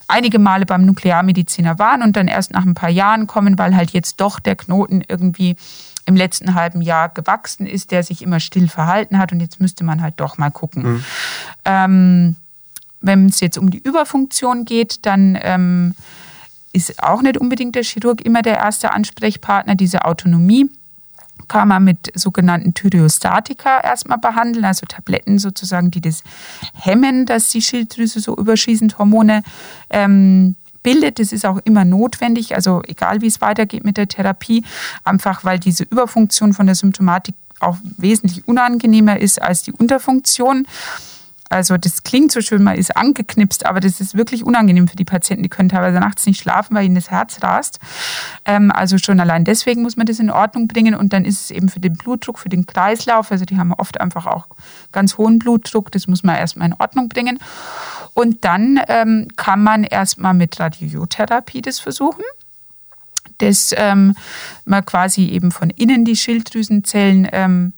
einige Male beim Nuklearmediziner waren und dann erst nach ein paar Jahren kommen, weil halt jetzt doch der Knoten irgendwie im letzten halben Jahr gewachsen ist, der sich immer still verhalten hat und jetzt müsste man halt doch mal gucken. Mhm. Ähm, wenn es jetzt um die Überfunktion geht, dann ähm, ist auch nicht unbedingt der Chirurg immer der erste Ansprechpartner. Diese Autonomie kann man mit sogenannten Thyreostatika erstmal behandeln, also Tabletten sozusagen, die das hemmen, dass die Schilddrüse so überschießend Hormone ähm, bildet. Das ist auch immer notwendig, also egal wie es weitergeht mit der Therapie, einfach weil diese Überfunktion von der Symptomatik auch wesentlich unangenehmer ist als die Unterfunktion. Also das klingt so schön, man ist angeknipst, aber das ist wirklich unangenehm für die Patienten. Die können teilweise nachts nicht schlafen, weil ihnen das Herz rast. Ähm, also schon allein deswegen muss man das in Ordnung bringen. Und dann ist es eben für den Blutdruck, für den Kreislauf, also die haben oft einfach auch ganz hohen Blutdruck, das muss man erstmal in Ordnung bringen. Und dann ähm, kann man erstmal mit Radiotherapie das versuchen dass ähm, man quasi eben von innen die Schilddrüsenzellen ähm,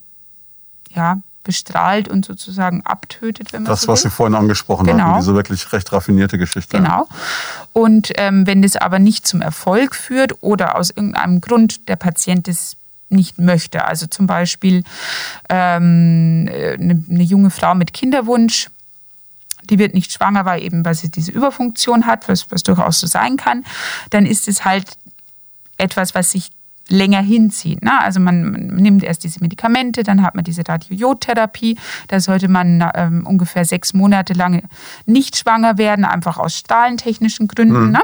ja, bestrahlt und sozusagen abtötet, wenn man Das, so was Sie vorhin angesprochen genau. haben, diese wirklich recht raffinierte Geschichte. Genau. Und ähm, wenn das aber nicht zum Erfolg führt oder aus irgendeinem Grund der Patient das nicht möchte, also zum Beispiel ähm, eine, eine junge Frau mit Kinderwunsch, die wird nicht schwanger, weil eben, weil sie diese Überfunktion hat, was, was durchaus so sein kann, dann ist es halt etwas, was sich länger hinziehen. Ne? Also man, man, nimmt erst diese Medikamente, dann hat man diese Radiojodtherapie. Da sollte man ähm, ungefähr sechs Monate lang nicht schwanger werden, einfach aus strahlentechnischen Gründen. Mhm. Ne?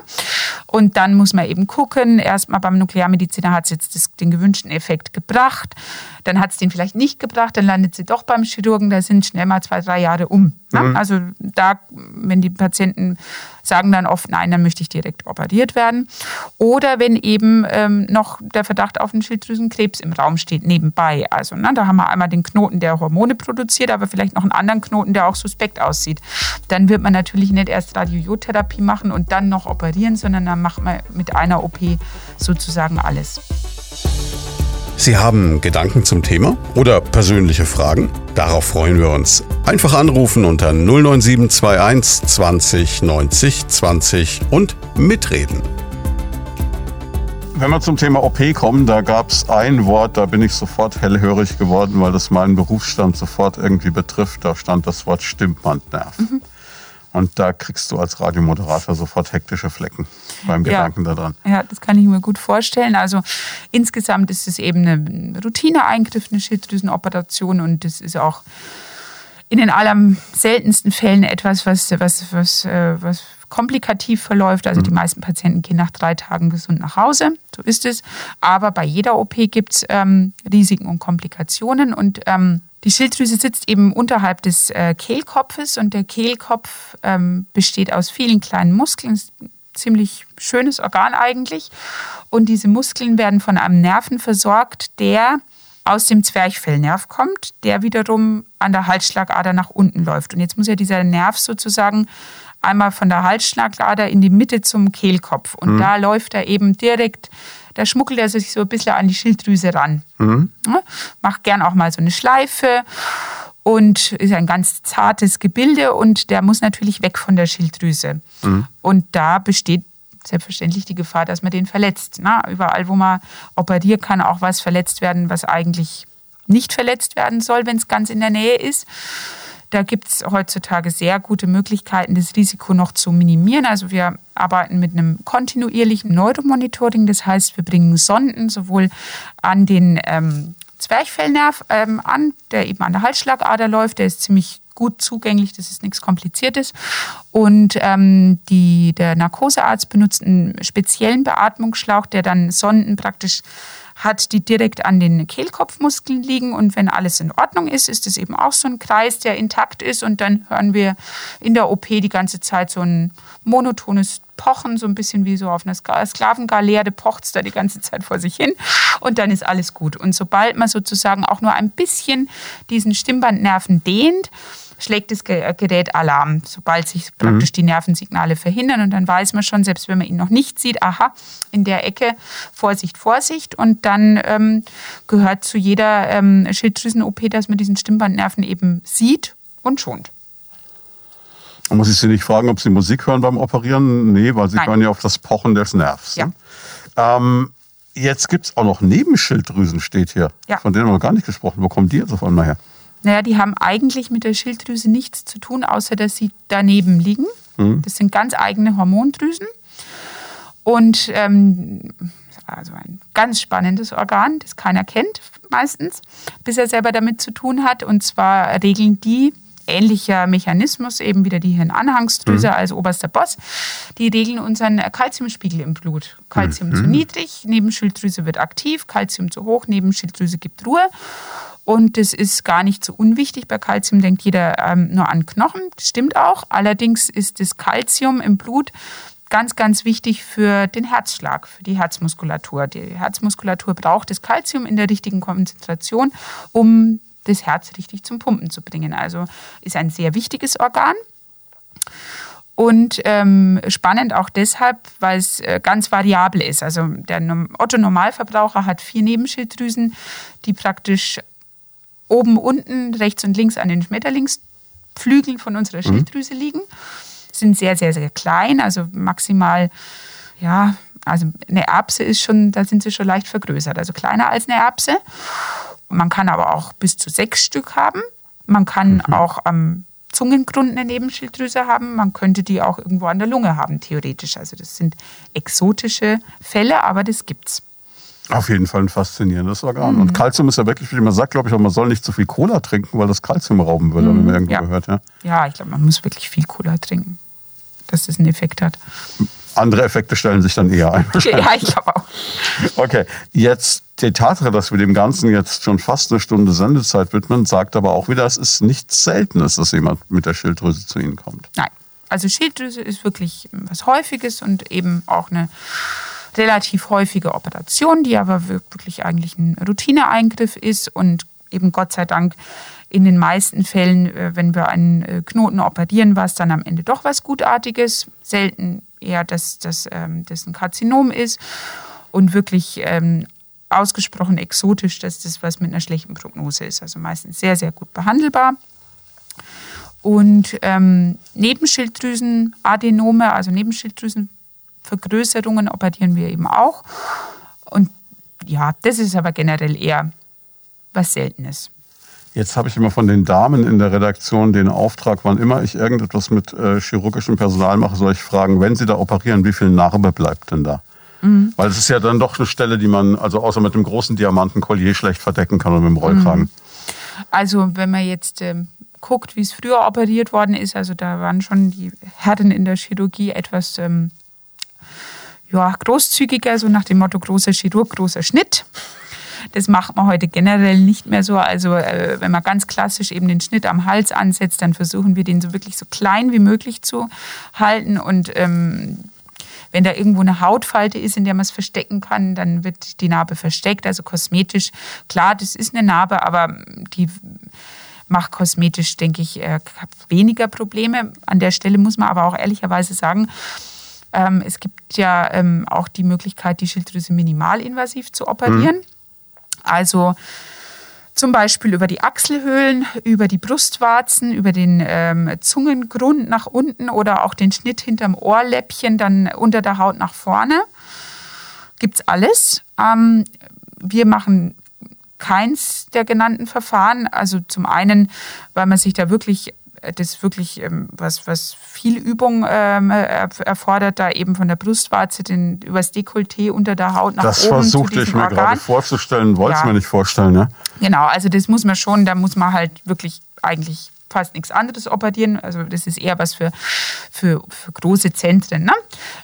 Und dann muss man eben gucken, erstmal beim Nuklearmediziner hat es jetzt das, den gewünschten Effekt gebracht, dann hat es den vielleicht nicht gebracht, dann landet sie doch beim Chirurgen, da sind schnell mal zwei, drei Jahre um. Ne? Mhm. Also da, wenn die Patienten sagen dann oft, nein, dann möchte ich direkt operiert werden. Oder wenn eben ähm, noch der Verdacht auf einen Schilddrüsenkrebs im Raum steht, nebenbei. Also ne, da haben wir einmal den Knoten, der Hormone produziert, aber vielleicht noch einen anderen Knoten, der auch suspekt aussieht. Dann wird man natürlich nicht erst Radiotherapie machen und dann noch operieren, sondern dann macht man mit einer OP sozusagen alles. Sie haben Gedanken zum Thema oder persönliche Fragen? Darauf freuen wir uns. Einfach anrufen unter 09721 20 90 20 und mitreden. Wenn wir zum Thema OP kommen, da gab es ein Wort, da bin ich sofort hellhörig geworden, weil das meinen Berufsstand sofort irgendwie betrifft. Da stand das Wort Stimmbandnerv. Mhm. Und da kriegst du als Radiomoderator sofort hektische Flecken beim Gedanken ja. daran. Ja, das kann ich mir gut vorstellen. Also insgesamt ist es eben ein Routineeingriff, eine Schilddrüsenoperation und das ist auch in den allerseltensten Fällen etwas, was, was, was, äh, was komplikativ verläuft. Also die mhm. meisten Patienten gehen nach drei Tagen gesund nach Hause. So ist es. Aber bei jeder OP gibt es ähm, Risiken und Komplikationen und ähm, die Schilddrüse sitzt eben unterhalb des äh, Kehlkopfes und der Kehlkopf ähm, besteht aus vielen kleinen Muskeln. Ziemlich schönes Organ eigentlich. Und diese Muskeln werden von einem Nerven versorgt, der aus dem Zwerchfellnerv kommt, der wiederum an der Halsschlagader nach unten läuft. Und jetzt muss ja dieser Nerv sozusagen einmal von der Halsschlagader in die Mitte zum Kehlkopf. Und mhm. da läuft er eben direkt da schmuggelt er sich so ein bisschen an die Schilddrüse ran. Mhm. Ja, macht gern auch mal so eine Schleife und ist ein ganz zartes Gebilde und der muss natürlich weg von der Schilddrüse. Mhm. Und da besteht selbstverständlich die Gefahr, dass man den verletzt. Na, überall, wo man operiert, kann auch was verletzt werden, was eigentlich nicht verletzt werden soll, wenn es ganz in der Nähe ist. Da gibt es heutzutage sehr gute Möglichkeiten, das Risiko noch zu minimieren. Also wir arbeiten mit einem kontinuierlichen Neuromonitoring. Das heißt, wir bringen Sonden sowohl an den ähm, Zwerchfellnerv ähm, an, der eben an der Halsschlagader läuft. Der ist ziemlich gut zugänglich, das ist nichts Kompliziertes. Und ähm, die, der Narkosearzt benutzt einen speziellen Beatmungsschlauch, der dann Sonden praktisch hat, die direkt an den Kehlkopfmuskeln liegen. Und wenn alles in Ordnung ist, ist es eben auch so ein Kreis, der intakt ist. Und dann hören wir in der OP die ganze Zeit so ein monotones Pochen, so ein bisschen wie so auf einer Sklavengalerde pocht es da die ganze Zeit vor sich hin. Und dann ist alles gut. Und sobald man sozusagen auch nur ein bisschen diesen Stimmbandnerven dehnt, schlägt das Gerät Alarm, sobald sich praktisch mhm. die Nervensignale verhindern. Und dann weiß man schon, selbst wenn man ihn noch nicht sieht, aha, in der Ecke, Vorsicht, Vorsicht. Und dann ähm, gehört zu jeder ähm, Schilddrüsen-OP, dass man diesen Stimmbandnerven eben sieht und schont. Muss ich Sie nicht fragen, ob Sie Musik hören beim Operieren? Nee, weil Sie Nein. hören ja auf das Pochen des Nervs. Ja. Ne? Ähm, jetzt gibt es auch noch Nebenschilddrüsen, steht hier. Ja. Von denen haben wir noch gar nicht gesprochen. Wo kommen die jetzt auf einmal her? Naja, die haben eigentlich mit der Schilddrüse nichts zu tun, außer dass sie daneben liegen. Mhm. Das sind ganz eigene Hormondrüsen. Und ähm, also ein ganz spannendes Organ, das keiner kennt meistens, bis er selber damit zu tun hat. Und zwar regeln die ähnlicher Mechanismus, eben wieder die Hirnanhangsdrüse mhm. als oberster Boss, die regeln unseren Kalziumspiegel im Blut. Kalzium mhm. zu niedrig, Nebenschilddrüse wird aktiv, Kalzium zu hoch, Nebenschilddrüse gibt Ruhe. Und das ist gar nicht so unwichtig. Bei Kalzium denkt jeder ähm, nur an Knochen. Das stimmt auch. Allerdings ist das Kalzium im Blut ganz, ganz wichtig für den Herzschlag, für die Herzmuskulatur. Die Herzmuskulatur braucht das Kalzium in der richtigen Konzentration, um das Herz richtig zum Pumpen zu bringen. Also ist ein sehr wichtiges Organ. Und ähm, spannend auch deshalb, weil es äh, ganz variabel ist. Also der Otto-Normalverbraucher hat vier Nebenschilddrüsen, die praktisch oben, unten, rechts und links an den Schmetterlingsflügeln von unserer mhm. Schilddrüse liegen. Sind sehr, sehr, sehr klein, also maximal, ja, also eine Erbse ist schon, da sind sie schon leicht vergrößert, also kleiner als eine Erbse. Man kann aber auch bis zu sechs Stück haben. Man kann mhm. auch am Zungengrund eine Nebenschilddrüse haben. Man könnte die auch irgendwo an der Lunge haben, theoretisch. Also das sind exotische Fälle, aber das gibt's. Auf jeden Fall ein faszinierendes Organ. Mhm. Und Kalzium ist ja wirklich, wie man sagt, glaube ich, auch, man soll nicht zu viel Cola trinken, weil das Kalzium rauben würde, mhm. wenn man irgendwo ja. gehört. Ja, ja ich glaube, man muss wirklich viel Cola trinken, dass das einen Effekt hat. Andere Effekte stellen sich dann eher ein. Ja, ich glaube auch. Okay, jetzt die Tatsache, dass wir dem Ganzen jetzt schon fast eine Stunde Sendezeit widmen, sagt aber auch wieder, es ist nichts Seltenes, dass jemand mit der Schilddrüse zu Ihnen kommt. Nein, also Schilddrüse ist wirklich was Häufiges und eben auch eine relativ häufige Operation, die aber wirklich eigentlich ein Routineeingriff ist und eben Gott sei Dank in den meisten Fällen, äh, wenn wir einen äh, Knoten operieren, war es dann am Ende doch was Gutartiges. Selten eher, dass, ähm, das ein Karzinom ist und wirklich ähm, ausgesprochen exotisch, dass das was mit einer schlechten Prognose ist. Also meistens sehr, sehr gut behandelbar. Und ähm, Nebenschilddrüsenadenome, also Nebenschilddrüsenvergrößerungen operieren wir eben auch. Und ja, das ist aber generell eher was Seltenes. Jetzt habe ich immer von den Damen in der Redaktion den Auftrag, wann immer ich irgendetwas mit äh, chirurgischem Personal mache, soll ich fragen, wenn Sie da operieren, wie viel Narbe bleibt denn da? Mhm. Weil es ist ja dann doch eine Stelle, die man, also außer mit dem großen Diamantenkollier schlecht verdecken kann oder mit dem Rollkragen. Mhm. Also wenn man jetzt ähm, guckt, wie es früher operiert worden ist, also da waren schon die Herren in der Chirurgie etwas ähm, ja, großzügiger, so nach dem Motto großer Chirurg, großer Schnitt. Das macht man heute generell nicht mehr so. Also äh, wenn man ganz klassisch eben den Schnitt am Hals ansetzt, dann versuchen wir den so wirklich so klein wie möglich zu halten. Und ähm, wenn da irgendwo eine Hautfalte ist, in der man es verstecken kann, dann wird die Narbe versteckt, also kosmetisch. Klar, das ist eine Narbe, aber die macht kosmetisch, denke ich, äh, weniger Probleme. An der Stelle muss man aber auch ehrlicherweise sagen, ähm, es gibt ja ähm, auch die Möglichkeit, die Schilddrüse minimalinvasiv zu operieren. Mhm. Also zum Beispiel über die Achselhöhlen, über die Brustwarzen, über den ähm, Zungengrund nach unten oder auch den Schnitt hinterm Ohrläppchen, dann unter der Haut nach vorne. Gibt es alles. Ähm, wir machen keins der genannten Verfahren. Also zum einen, weil man sich da wirklich das wirklich ähm, was, was viel Übung ähm, erfordert, da eben von der Brustwarze den, übers Dekolleté unter der Haut nach das oben. Das versuchte ich mir Organ. gerade vorzustellen, wollte es ja. mir nicht vorstellen. Ne? Genau, also das muss man schon, da muss man halt wirklich eigentlich fast nichts anderes operieren. Also das ist eher was für, für, für große Zentren. Ne?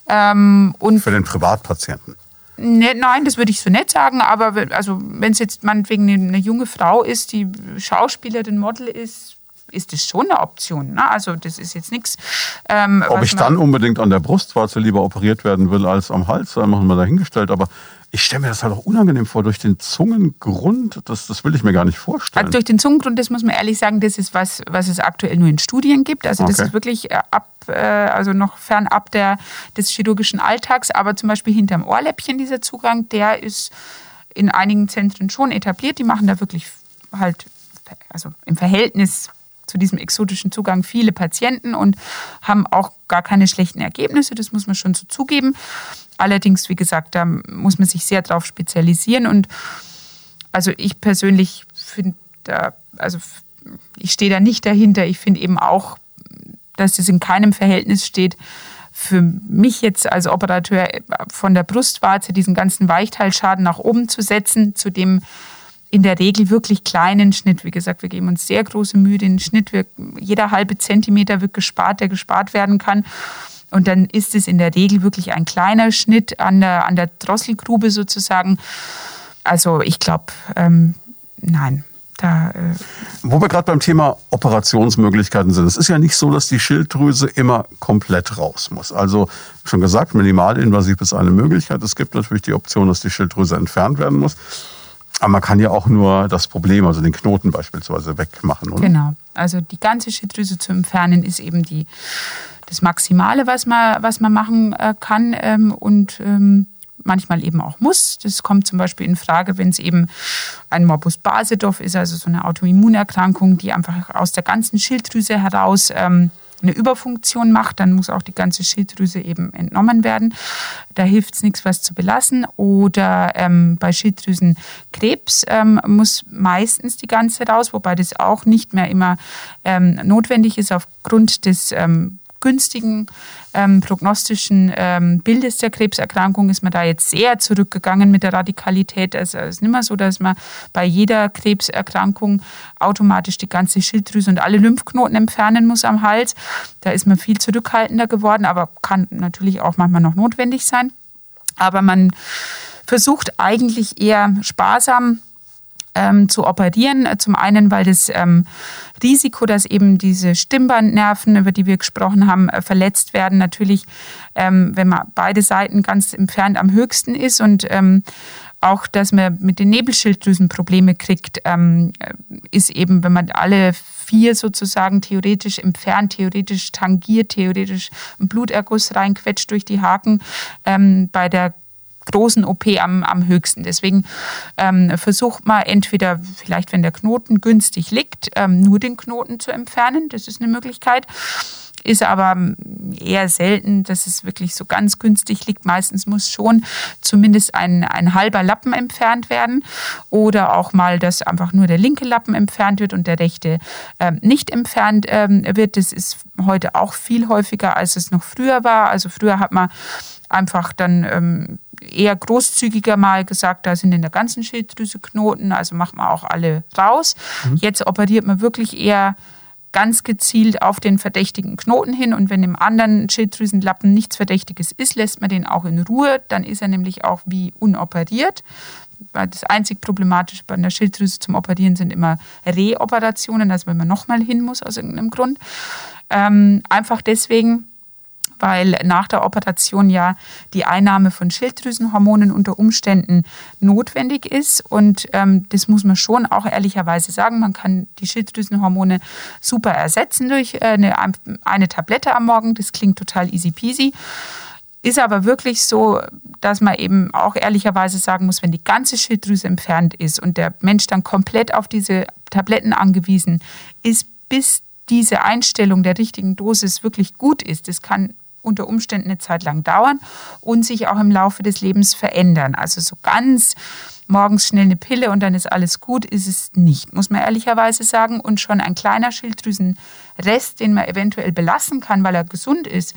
Ähm, und für den Privatpatienten. Ne, nein, das würde ich so nicht sagen, aber also, wenn es jetzt meinetwegen eine junge Frau ist, die Schauspielerin, Model ist, ist das schon eine Option. Ne? Also das ist jetzt nichts. Ähm, Ob ich dann unbedingt an der Brustwarze lieber operiert werden will als am Hals, da machen wir dahingestellt. Aber ich stelle mir das halt auch unangenehm vor, durch den Zungengrund, das, das will ich mir gar nicht vorstellen. Also durch den Zungengrund, das muss man ehrlich sagen, das ist was, was es aktuell nur in Studien gibt. Also das okay. ist wirklich äh, ab, äh, also noch fernab der, des chirurgischen Alltags. Aber zum Beispiel hinterm Ohrläppchen dieser Zugang, der ist in einigen Zentren schon etabliert. Die machen da wirklich halt, also im Verhältnis zu diesem exotischen Zugang viele Patienten und haben auch gar keine schlechten Ergebnisse, das muss man schon so zugeben. Allerdings, wie gesagt, da muss man sich sehr darauf spezialisieren und also ich persönlich finde da, also ich stehe da nicht dahinter. Ich finde eben auch, dass es in keinem Verhältnis steht, für mich jetzt als Operateur von der Brustwarze diesen ganzen Weichteilschaden nach oben zu setzen, zu dem in der Regel wirklich kleinen Schnitt. Wie gesagt, wir geben uns sehr große Mühe, den Schnitt, wird, jeder halbe Zentimeter wird gespart, der gespart werden kann. Und dann ist es in der Regel wirklich ein kleiner Schnitt an der, an der Drosselgrube sozusagen. Also ich glaube, ähm, nein. Da, äh Wo wir gerade beim Thema Operationsmöglichkeiten sind. Es ist ja nicht so, dass die Schilddrüse immer komplett raus muss. Also schon gesagt, minimalinvasiv ist eine Möglichkeit. Es gibt natürlich die Option, dass die Schilddrüse entfernt werden muss. Aber man kann ja auch nur das Problem, also den Knoten beispielsweise, wegmachen, oder? Genau. Also die ganze Schilddrüse zu entfernen ist eben die, das Maximale, was man, was man machen äh, kann ähm, und ähm, manchmal eben auch muss. Das kommt zum Beispiel in Frage, wenn es eben ein Morbus Basedorf ist, also so eine Autoimmunerkrankung, die einfach aus der ganzen Schilddrüse heraus ähm, eine Überfunktion macht, dann muss auch die ganze Schilddrüse eben entnommen werden. Da hilft es nichts, was zu belassen. Oder ähm, bei Schilddrüsenkrebs ähm, muss meistens die ganze raus, wobei das auch nicht mehr immer ähm, notwendig ist aufgrund des ähm, günstigen ähm, prognostischen ähm, Bildes der Krebserkrankung ist man da jetzt sehr zurückgegangen mit der Radikalität. Also es ist nicht mehr so, dass man bei jeder Krebserkrankung automatisch die ganze Schilddrüse und alle Lymphknoten entfernen muss am Hals. Da ist man viel zurückhaltender geworden, aber kann natürlich auch manchmal noch notwendig sein. Aber man versucht eigentlich eher sparsam ähm, zu operieren. Zum einen, weil das ähm, Risiko, dass eben diese Stimmbandnerven, über die wir gesprochen haben, äh, verletzt werden, natürlich, ähm, wenn man beide Seiten ganz entfernt am höchsten ist und ähm, auch, dass man mit den Nebelschilddrüsen Probleme kriegt, ähm, ist eben, wenn man alle vier sozusagen theoretisch entfernt, theoretisch tangiert, theoretisch ein Bluterguss reinquetscht durch die Haken. Ähm, bei der großen OP am, am höchsten. Deswegen ähm, versucht man entweder, vielleicht wenn der Knoten günstig liegt, ähm, nur den Knoten zu entfernen. Das ist eine Möglichkeit ist aber eher selten, dass es wirklich so ganz günstig liegt. Meistens muss schon zumindest ein, ein halber Lappen entfernt werden oder auch mal, dass einfach nur der linke Lappen entfernt wird und der rechte äh, nicht entfernt äh, wird. Das ist heute auch viel häufiger, als es noch früher war. Also früher hat man einfach dann ähm, eher großzügiger mal gesagt, da sind in der ganzen Schilddrüse Knoten, also macht man auch alle raus. Mhm. Jetzt operiert man wirklich eher ganz gezielt auf den verdächtigen Knoten hin und wenn im anderen Schilddrüsenlappen nichts Verdächtiges ist, lässt man den auch in Ruhe. Dann ist er nämlich auch wie unoperiert. Das einzig Problematische bei einer Schilddrüse zum Operieren sind immer Reoperationen, also wenn man nochmal hin muss aus irgendeinem Grund. Ähm, einfach deswegen, weil nach der Operation ja die Einnahme von Schilddrüsenhormonen unter Umständen notwendig ist. Und ähm, das muss man schon auch ehrlicherweise sagen. Man kann die Schilddrüsenhormone super ersetzen durch äh, eine, eine Tablette am Morgen. Das klingt total easy peasy. Ist aber wirklich so, dass man eben auch ehrlicherweise sagen muss, wenn die ganze Schilddrüse entfernt ist und der Mensch dann komplett auf diese Tabletten angewiesen ist, bis diese Einstellung der richtigen Dosis wirklich gut ist, das kann unter Umständen eine Zeit lang dauern und sich auch im Laufe des Lebens verändern. Also so ganz morgens schnell eine Pille und dann ist alles gut, ist es nicht, muss man ehrlicherweise sagen. Und schon ein kleiner Schilddrüsenrest, den man eventuell belassen kann, weil er gesund ist,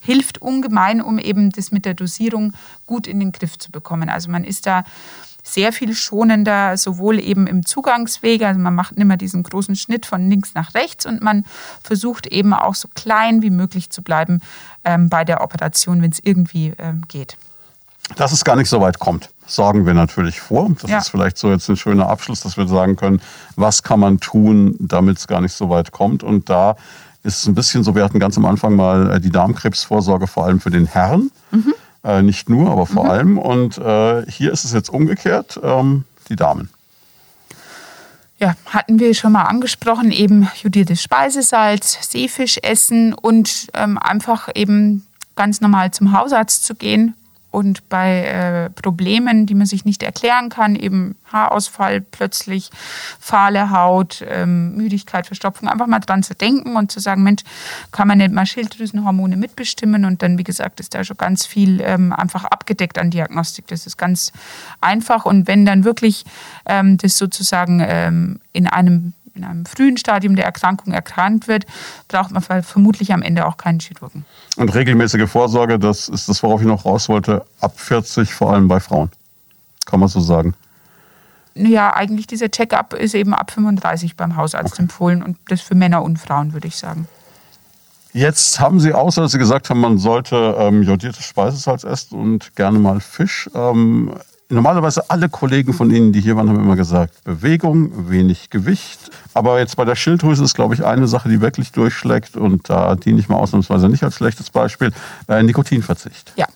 hilft ungemein, um eben das mit der Dosierung gut in den Griff zu bekommen. Also man ist da sehr viel schonender, sowohl eben im Zugangswege, also man macht immer diesen großen Schnitt von links nach rechts und man versucht eben auch so klein wie möglich zu bleiben ähm, bei der Operation, wenn es irgendwie ähm, geht. Dass es gar nicht so weit kommt, sorgen wir natürlich vor. Das ja. ist vielleicht so jetzt ein schöner Abschluss, dass wir sagen können, was kann man tun, damit es gar nicht so weit kommt. Und da ist es ein bisschen so, wir hatten ganz am Anfang mal äh, die Darmkrebsvorsorge vor allem für den Herrn. Mhm. Äh, nicht nur, aber vor mhm. allem. Und äh, hier ist es jetzt umgekehrt, ähm, die Damen. Ja, hatten wir schon mal angesprochen, eben jodiertes Speisesalz, Seefisch essen und ähm, einfach eben ganz normal zum Hausarzt zu gehen, und bei äh, Problemen, die man sich nicht erklären kann, eben Haarausfall plötzlich, fahle Haut, ähm, Müdigkeit, Verstopfung, einfach mal dran zu denken und zu sagen, Mensch, kann man nicht mal Schilddrüsenhormone mitbestimmen? Und dann, wie gesagt, ist da schon ganz viel ähm, einfach abgedeckt an Diagnostik. Das ist ganz einfach. Und wenn dann wirklich ähm, das sozusagen ähm, in einem in einem frühen Stadium der Erkrankung erkrankt wird, braucht man vermutlich am Ende auch keinen Chirurgen. Und regelmäßige Vorsorge, das ist das, worauf ich noch raus wollte, ab 40, vor allem bei Frauen. Kann man so sagen. Ja, eigentlich dieser Check-up ist eben ab 35 beim Hausarzt okay. empfohlen und das für Männer und Frauen, würde ich sagen. Jetzt haben Sie, außer dass Sie gesagt haben, man sollte ähm, jodiertes Speisesalz essen und gerne mal Fisch, ähm, normalerweise alle Kollegen von Ihnen, die hier waren, haben immer gesagt, Bewegung, wenig Gewicht. Aber jetzt bei der Schilddrüse ist, glaube ich, eine Sache, die wirklich durchschlägt und da diene ich mal ausnahmsweise nicht als schlechtes Beispiel, äh, Nikotinverzicht. Ja.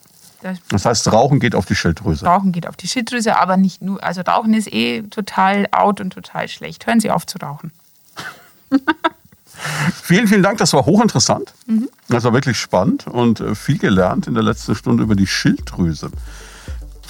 Das heißt, Rauchen geht auf die Schilddrüse. Rauchen geht auf die Schilddrüse, aber nicht nur. Also Rauchen ist eh total out und total schlecht. Hören Sie auf zu rauchen. vielen, vielen Dank. Das war hochinteressant. Mhm. Das war wirklich spannend und äh, viel gelernt in der letzten Stunde über die Schilddrüse.